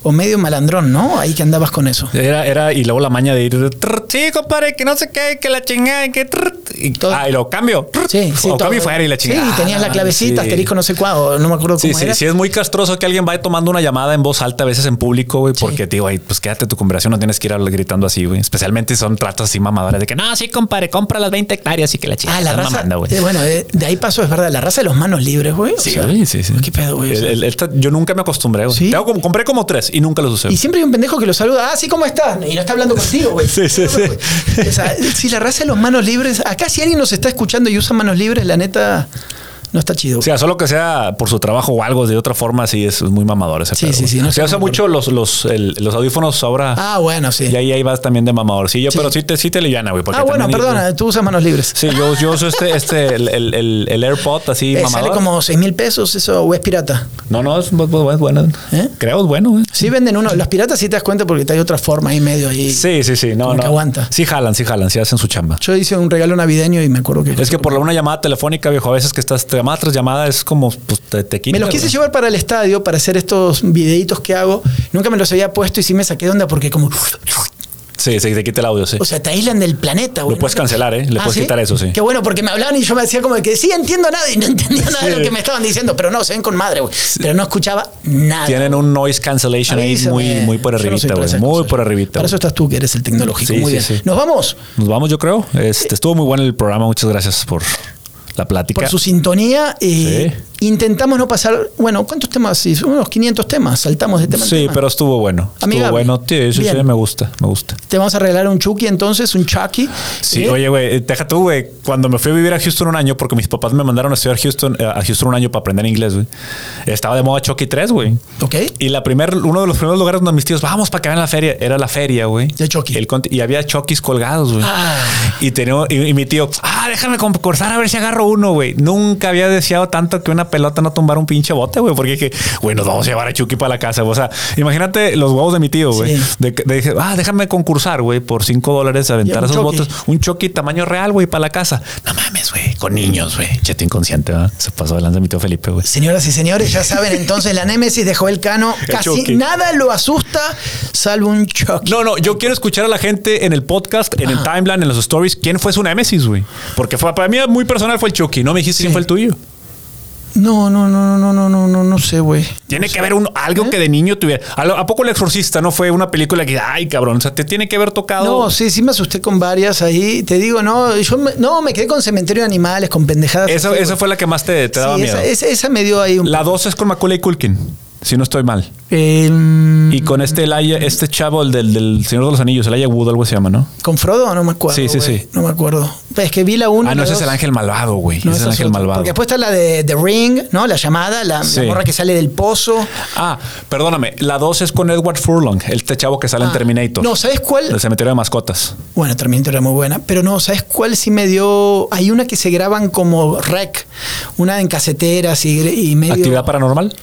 o medio malandrón, ¿no? Ahí que andabas con eso. Era, era, y luego la maña de ir, sí, compadre, que no sé qué, que la chingada, que trrr, y, Todo. ah, y lo cambio. Sí, sí. o todo. cambio fuera y la chingada. Sí, y tenías la Ah, clavecita, sí. asterisco no sé cuál, no me acuerdo Sí, cómo sí, era. sí, es muy castroso que alguien vaya tomando una llamada en voz alta a veces en público, güey, Sí. porque, digo, ay, pues quédate tu conversación, no tienes que ir gritando así, güey. Especialmente son tratos así mamadores de que, no, sí, compadre, compra las 20 hectáreas y que la chingada. Ah, la raza. mamando, güey. eh, bueno, de, de ahí pasó, es verdad, la raza de los manos libres, güey. Sí, sea, sí, sí. ¿Qué pedo, güey? El- el- esta- yo nunca me acostumbré, güey. ¿Sí? Tengo como- compré como tres y nunca los usé. Y siempre hay un pendejo que lo saluda, ah, sí, ¿cómo estás? Y no está hablando contigo, güey. Sí, sí, sí. O sea, si la raza de los manos libres, acá si alguien nos está escuchando y usa manos libres, la neta, no está chido. O sea, solo que sea por su trabajo o algo, de otra forma, sí es muy mamador ese Sí, pedo, sí, sí, no Se usa mucho los, los, el- los audífonos ahora. ah, bueno, sí. Y ahí, ahí vas también de mamadorcillo, Sí. pero sí te, sí te liviana, güey. ah, bueno, perdona, tú usas manos libres. Sí, yo, yo uso este, este, el, el, el, el AirPod así Eh, mamador. sale como 6 mil pesos eso, o es pirata. No, no, es, bu- bu- es bueno. ¿Eh? Creo es bueno, güey. Sí venden uno, los piratas sí te das cuenta porque hay otra forma ahí medio ahí. Sí, sí, sí. No, no. que aguanta. Sí jalan, sí jalan, sí hacen su chamba. Yo hice un regalo navideño y me acuerdo que... Es que por una llamada telefónica, viejo, a veces que estás llamada tras llamada es como, pues, te, te quita, Me los quise llevar para el estadio para hacer estos videitos que hago. Nunca me los había puesto y sí me saqué de onda porque como... Sí, se te quita el audio, sí. O sea, te aíslan del planeta, güey. Lo puedes cancelar, ¿eh? Le Ah, puedes ¿sí? quitar eso, sí. Qué bueno, porque me hablaban y yo me decía como que sí entiendo nada y no entendía nada de lo que me estaban diciendo, pero no, se ven con madre, güey. Pero no escuchaba nada. Tienen un noise cancellation ahí muy, muy por arribita, güey. Muy por arribita. Para eso estás tú, que eres el tecnológico. Sí, muy bien. sí. Nos vamos Nos vamos, yo creo. Este, estuvo muy bueno el programa. Muchas gracias por la plática. por su sintonía. eh, Intentamos no pasar, bueno, ¿cuántos temas? Unos 500 temas. Saltamos de tema en Sí, tema. pero estuvo bueno. Estuvo bueno. Sí, sí, sí, me gusta, me gusta. Te vamos a regalar un Chucky entonces, un Chucky. Sí, ¿eh? oye, güey, deja tú, güey. Cuando me fui a vivir a Houston un año, porque mis papás me mandaron a estudiar Houston, eh, a Houston un año para aprender inglés, güey. Estaba de moda Chucky 3, güey. Ok. Y la primer, uno de los primeros lugares donde mis tíos, vamos para que vean la feria, era la feria, güey. De Chucky. El y había Chuckys colgados, güey. Ah. Y, tenía, y, y mi tío, ah, déjame concursar a ver si agarro uno, güey. Nunca había deseado tanto que una pelota no tumbara un pinche bote, güey. Porque dije, güey, nos vamos a llevar a Chucky para la casa. O sea, imagínate los huevos de mi tío, güey. Sí. De, que- de dije, ah, déjame concursar, güey, por cinco dólares aventar esos Chucky. botes. Un Chucky tamaño real, güey, para la casa. No mames, güey. Con niños, güey. Chete inconsciente, ¿verdad? Se pasó delante de mi tío Felipe, güey. Señoras y señores, ya saben entonces la némesis de Joel Cano. El Casi Chucky. nada lo asusta, salvo un Chucky. No, no, yo quiero escuchar a la gente en el podcast, en el timeline, en los stories, quién fue su némesis, güey. Porque fue, para mí muy personal fue el Chucky. No me dijiste quién fue el tuyo. No, no, no, no, no, no, no, no sé, güey. Tiene que haber un, algo que de niño tuviera. ¿A, lo- a poco el exorcista no fue una película que, ay, cabrón, o sea, te tiene que haber tocado. No, sí, sí me asusté con varias ahí. Te digo, no, yo me, no, me quedé con Cementerio de Animales, con pendejadas. esa, así, esa fue la que más te, te daba Sí, miedo. esa, esa- esa me dio ahí un... La dos es con Macaulay Culkin, si no estoy mal. Eh, Y con este Elijah, este chavo, el del, del Señor de los Anillos, Elijah Wood, algo se llama, ¿no? ¿Con Frodo? No me acuerdo. Sí, sí, sí. No me acuerdo. Es que vi la 1. Ah, no, ese es el ángel malvado, güey. ese es el ángel malvado. Porque después está la de The Ring, ¿no? La llamada, la, la Sí. morra que sale del pozo. Ah, perdóname. La dos es con Edward Furlong, este chavo que sale en Ah, Terminator. No, ¿sabes cuál? El cementerio de mascotas. Bueno, Terminator era muy buena, pero no, ¿sabes cuál sí me dio? Hay una que se graban como rec, una en caseteras y, y medio. Actividad paranormal.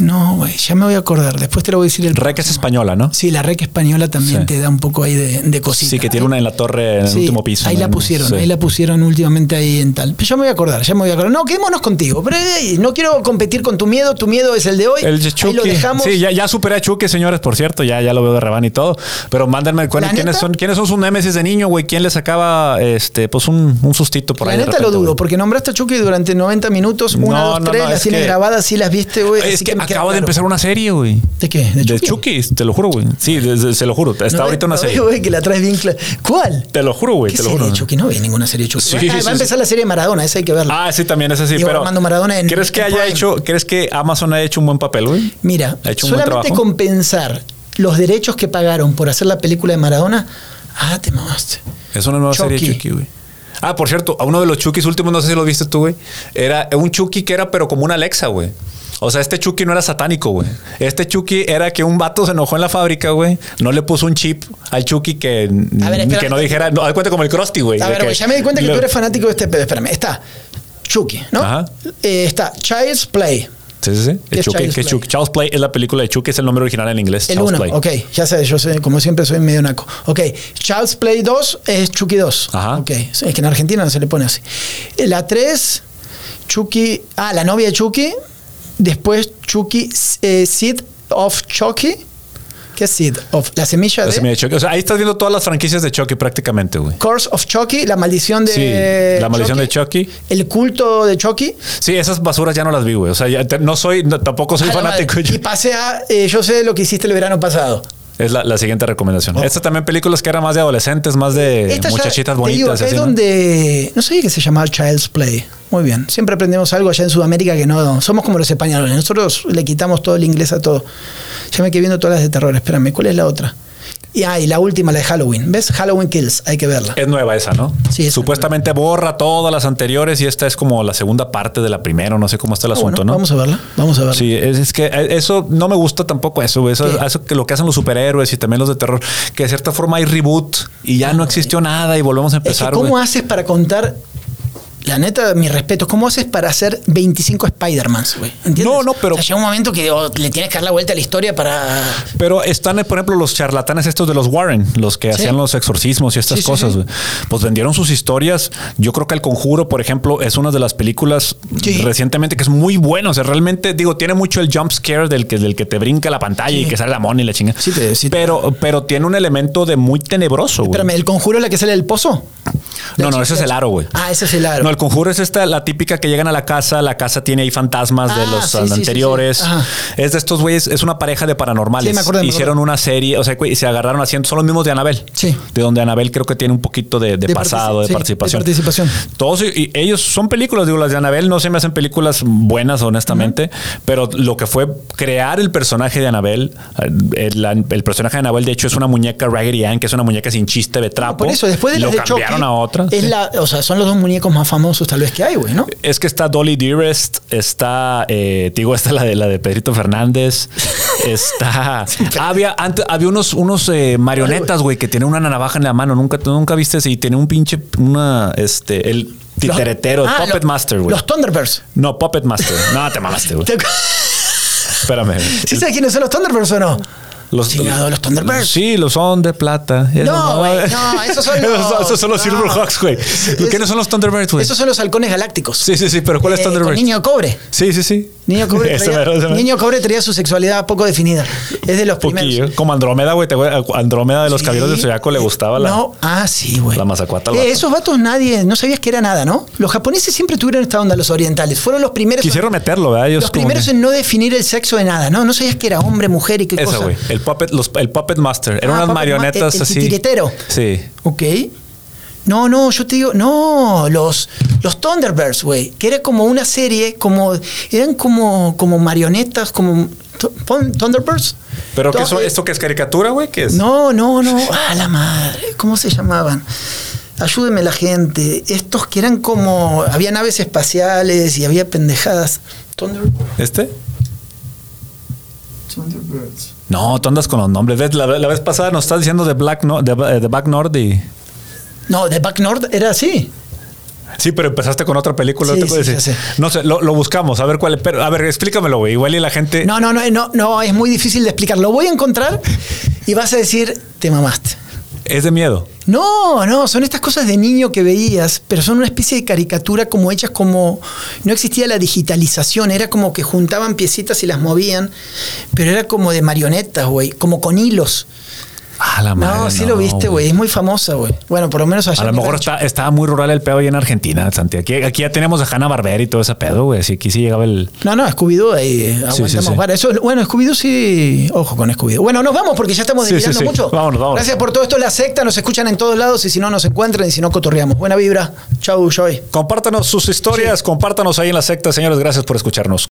No, güey, ya me voy a acordar. Después te lo voy a decir el. Rec es española, ¿no? Sí, la rec española también Sí. te da un poco ahí de, de cosita. Sí, que tiene una en la torre en el último piso. Ahí ¿no? la pusieron, Sí. ahí la pusieron últimamente ahí en tal. Pero ya me voy a acordar, ya me voy a acordar. No, quedémonos contigo. Pero no quiero competir con tu miedo, tu miedo es el de hoy. El de ahí Chucky. lo dejamos. Sí, ya, ya superé a Chucky, señores, por cierto. Ya, ya lo veo de rebán y todo. Pero mándenme ¿La quiénes son, quiénes son sus némesis de niño, güey. ¿Quién le sacaba este, pues un, un sustito por La ahí? de neta lo repente, dudo, güey? porque nombraste a Chucky durante 90 minutos, una, No, dos, tres, no, las es tienes que- grabadas, sí las viste, güey. Es que acabo de empezar una serie, güey. ¿De qué? ¿De De Chucky? Te lo juro, güey. Sí, de- de- se lo juro. Está No, ahorita una no, serie. güey, que la traes bien clara. ¿Cuál? Te lo juro, güey. ¿Qué Te lo serie juro. de Chucky? No vi ninguna serie de Chucky. Sí, sí, va a sí. empezar la serie de Maradona, esa hay que verla. Ah, sí, también es así. Diego pero Armando Maradona en- ¿crees que en haya Prime. hecho, crees que Amazon ha hecho un buen papel, güey? Mira, ¿Ha hecho un buen solamente trabajo? compensar los derechos que pagaron por hacer la película de Maradona. Ah, te mamaste. Es una nueva Chucky. serie de Chucky, güey. Ah, por cierto, a uno de los Chuckys últimos, no sé si lo viste tú, güey. Era un Chucky que era, pero como una Alexa, güey. O sea, este Chucky no era satánico, güey. Este Chucky era que un vato se enojó en la fábrica, güey. No le puso un chip al Chucky que, ver, que no dijera, no, haz cuenta como el Krusty, güey. A ver, güey, ya me di cuenta que lo- tú eres fanático de este pedo. Espérame, está Chucky, ¿no? Ajá. Eh, está Child's Play. Sí, sí, sí. ¿Qué Chucky, Child's Play? Chucky. Child's Play es la película de Chucky, es el nombre original en inglés. El Child's 1, Play. ok, ya sé, yo sé, como siempre soy medio naco. Ok, Child's Play 2 es Chucky 2. Ajá. Ok, es que en Argentina no se le pone así. La 3, Chucky, ah, la novia de Chucky. Después Chucky, eh, Seed of Chucky. ¿Qué es Seed of? La semilla La de... semilla de Chucky. O sea, ahí estás viendo todas las franquicias de Chucky prácticamente, güey. Curse of Chucky, la maldición de. Sí, la maldición de Chucky. El culto de Chucky. Sí, esas basuras ya no las vi, güey. O sea, ya te- no soy, no- tampoco soy fanático. Y pasé a. eh, yo sé lo que hiciste el verano pasado. Es la, la siguiente recomendación. Oh. Estas también películas que eran más de adolescentes, más de Esta muchachitas bonitas. digo, así, es ¿no? donde. No sabía que se llamaba Child's Play. Muy bien. Siempre aprendemos algo allá en Sudamérica que no. Somos como los españoles. Nosotros le quitamos todo el inglés a todo. Ya me quedé viendo todas las de terror. Espérame, ¿cuál es la otra? Y, ah, y la última, la de Halloween. ¿Ves? Halloween Kills. Hay que verla. Es nueva esa, ¿no? Sí, esa Supuestamente borra todas las anteriores y esta es como la segunda parte de la primera. No sé cómo está el Ah, asunto, bueno, ¿no? Vamos a verla. Vamos a verla. Sí, es, es que eso no me gusta tampoco eso, eso, ¿Qué? eso que lo que hacen los superhéroes y también los de terror, que de cierta forma hay reboot y ya no existió nada y volvemos a Es que empezar. ¿Cómo haces para contar la neta, mi respeto. ¿Cómo haces para hacer 25 Spider-Mans, güey? No, no, pero- O sea, llega un momento que oh, le tienes que dar la vuelta a la historia para. Pero están, por ejemplo, los charlatanes estos de los Warren, los que hacían los exorcismos y estas Sí, cosas. sí. Pues vendieron sus historias. Yo creo que El Conjuro, por ejemplo, es una de las películas recientemente que es muy buena. O sea, realmente, digo, tiene mucho el jump scare del que, del que te brinca la pantalla y que sale la mona y la chinga. Sí te- sí pero, pero tiene un elemento de muy tenebroso. güey. Espérame, ¿el conjuro es la que sale del pozo? No, no, ese es el aro, güey. Ah, ese es el aro. No, el conjuro es esta, la típica que llegan a la casa, la casa tiene ahí fantasmas de Ah, los sí, sí, sí, anteriores. sí. Es de estos güeyes, es una pareja de paranormales. Sí, me acuerdo, me Hicieron una serie, o sea, güey, se agarraron haciendo, son los mismos de Anabel. Sí. De donde Anabel creo que tiene un poquito de, de De pasado, de sí, de participación. participación. Todos, y, y ellos son películas, digo, las de Anabel no se me hacen películas buenas, honestamente, pero lo que fue crear el personaje de Anabel, el, el personaje de Anabel, de hecho, es una muñeca Raggedy Ann, que es una muñeca sin chiste de trapo. Por eso, después de lo de cambiaron Chucky, a otra. Es la, o sea, son los dos muñecos más famosos tal vez que hay, güey, ¿no? Es que está Dolly Dearest, está, eh, digo, está la de la de Pedrito Fernández, está. había antes, había unos, unos eh, marionetas, güey, que tienen una navaja en la mano. Nunca, tú nunca viste ese y tiene un pinche, una, este, el titeretero, Los- ah, Puppet lo- Master, güey. Los Thunderbirds. No, Puppet Master. No, te mamaste, güey. ¿Te- Espérame. ¿Sí sabes quiénes son los Thunderbirds o no? Los, Chingado, los Thunderbirds. Sí, los son de plata. No, güey, no, esos son los- esos son los no. Silverhawks, güey. ¿Quiénes son los Thunderbirds, güey? Esos son los halcones galácticos. Sí, sí, sí, pero ¿cuál es Eh, con Thunderbirds? Niño cobre. Sí, sí, sí. Niño Cobre, traía. Niño Cobre traía su sexualidad poco definida. Es de los primeros. Como Andrómeda, güey. Andrómeda de los Sí. caballeros del Zodiaco le gustaba la. No, ah, sí, güey. la mazacuata Eh, esos vatos nadie, no sabías que era nada, ¿no? Los japoneses siempre tuvieron esta onda, los orientales. Fueron los primeros. Quisieron meterlo, ¿verdad? Ellos los primeros que- en no definir el sexo de nada, ¿no? No sabías que era hombre, mujer y qué Esa, cosa. El puppet, los- el puppet master. Eran Ah, unas Puppet marionetas Ma- el- el así. titiritero. Sí. Ok. No, no, yo te digo, no, los, los Thunderbirds, güey, que era como una serie, como, eran como, como marionetas, como Thun- Thunderbirds. ¿Pero qué eh, esto qué es caricatura, güey? ¿Qué es? No, no, no, ah, la madre, ¿cómo se llamaban? Ayúdeme la gente. Estos que eran como, había naves espaciales y había pendejadas. Thunder, ¿Este? Thunderbirds. No, tú andas con los nombres. ¿Ves? La, la vez pasada nos estás diciendo de Black no de, de Back North y. No, de Back North era así. Sí, pero empezaste con otra película. Sí, ¿no te puedo sí, sé. No sé, lo, lo buscamos, a ver cuál es. Pero, a ver, explícamelo, güey. Igual y la gente. No, no, no, no, no, es muy difícil de explicar. Lo voy a encontrar y vas a decir, te mamaste. Es de miedo. No, no, son estas cosas de niño que veías, pero son una especie de caricatura como hechas como... No existía la digitalización, era como que juntaban piecitas y las movían, pero era como de marionetas, güey, como con hilos. Ah, la madre. no, sí lo viste, güey, es muy famosa, güey. Bueno, por lo menos allá. A lo mejor está, estaba muy rural el pedo ahí en Argentina, Santi. Aquí, aquí ya tenemos a Hanna Barbera y todo ese pedo, güey. Así que aquí sí llegaba el. No, no, Scooby-Doo, ahí eh, sí, sí. Eso, bueno, Scooby-Doo sí. Ojo con Scooby-Doo. Bueno, nos vamos porque ya estamos delirando mucho. Vámonos, vámonos. Gracias por todo esto. La secta nos escuchan en todos lados y si no nos encuentran y si no cotorreamos. Buena vibra. Chau, Joy. Compártanos sus historias, compártanos ahí en la secta, señores. Gracias por escucharnos.